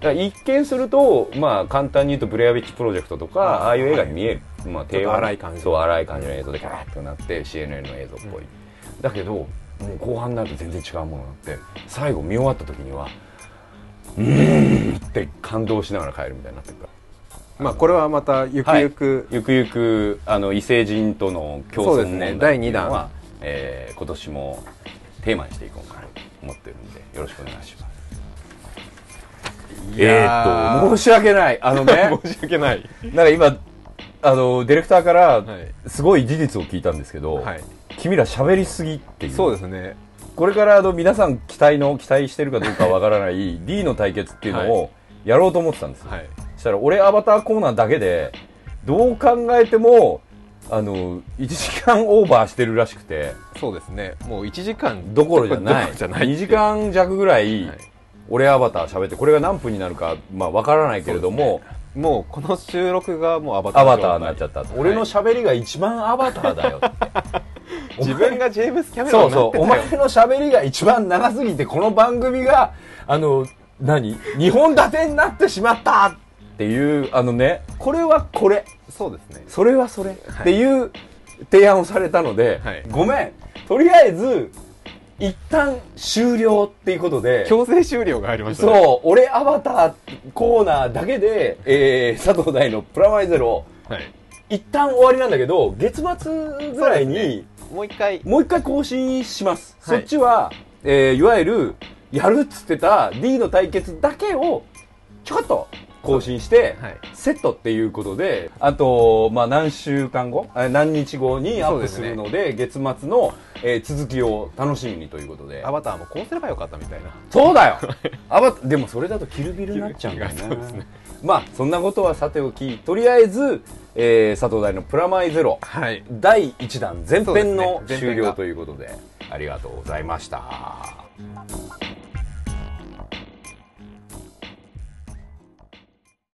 だ一見すると、まあ、簡単に言うとブレアウィッチプロジェクトとかあーああいう映画に見える、まあ、低ちょっと荒い感じそう荒い感じの映像でキャーッとなって CNN の映像っぽい、だけどもう後半になると全然違うものになって最後見終わった時にはうーんって感動しながら帰るみたいになってるから。まあこれはまたゆくゆく、ゆくゆくあの異星人との共存問題っていうの第二は、えー今年もテーマにしていこうかな思ってるんでよろしくお願いします。いえやー、っと申し訳ない。あのね。申し訳ない。なんか今あのディレクターからはい。すごい事実を聞いたんですけど、はい。君ら喋りすぎっていう。そうですね。これからあの皆さん期待の期待してるかどうかわからない D の対決っていうのをやろうと思ってたんですよ、はい。そしたら俺アバターコーナーだけでどう考えてもあの1時間オーバーしてるらしくて。そうですね。もう1時間どころじゃない。じゃない2時間弱ぐらい、はい。俺アバター喋ってこれが何分になるかまあわからないけれども、もうこの収録がもうアバターアバターになっちゃった、はい俺の喋りが一番アバターだよって。自分がジェームス・キャメロそうンになってたよ。そうお前の喋りが一番長すぎてこの番組があの何？2本立てになってしまったっていうあのね。これはこれ。そうですね。それはそれ、っていう提案をされたので、はい。ごめん。とりあえず一旦終了っていうことで強制終了が入りましたね。そう俺アバターコーナーだけで、えー、佐藤大のプラマイゼロはい。一旦終わりなんだけど月末ぐらいに、もう一回。もう一回更新します。はいそっちは、えー、いわゆる、やるっつってた D の対決だけを、ちょこっと更新して、はいセットっていうことで、あと、まあ、何週間後、あ何日後にアップするので、月末の、えー続きを楽しみにということでア。バターもこうすればよかったみたいな。そうだよ アバでもそれだとキルビルになっちゃうんだよな。キルビルがそうですねまあ、そんなことはさておき、とりあえず、えー、佐藤大のプラマイゼロ。はい。第1弾前編の終了ということでありがとうございました。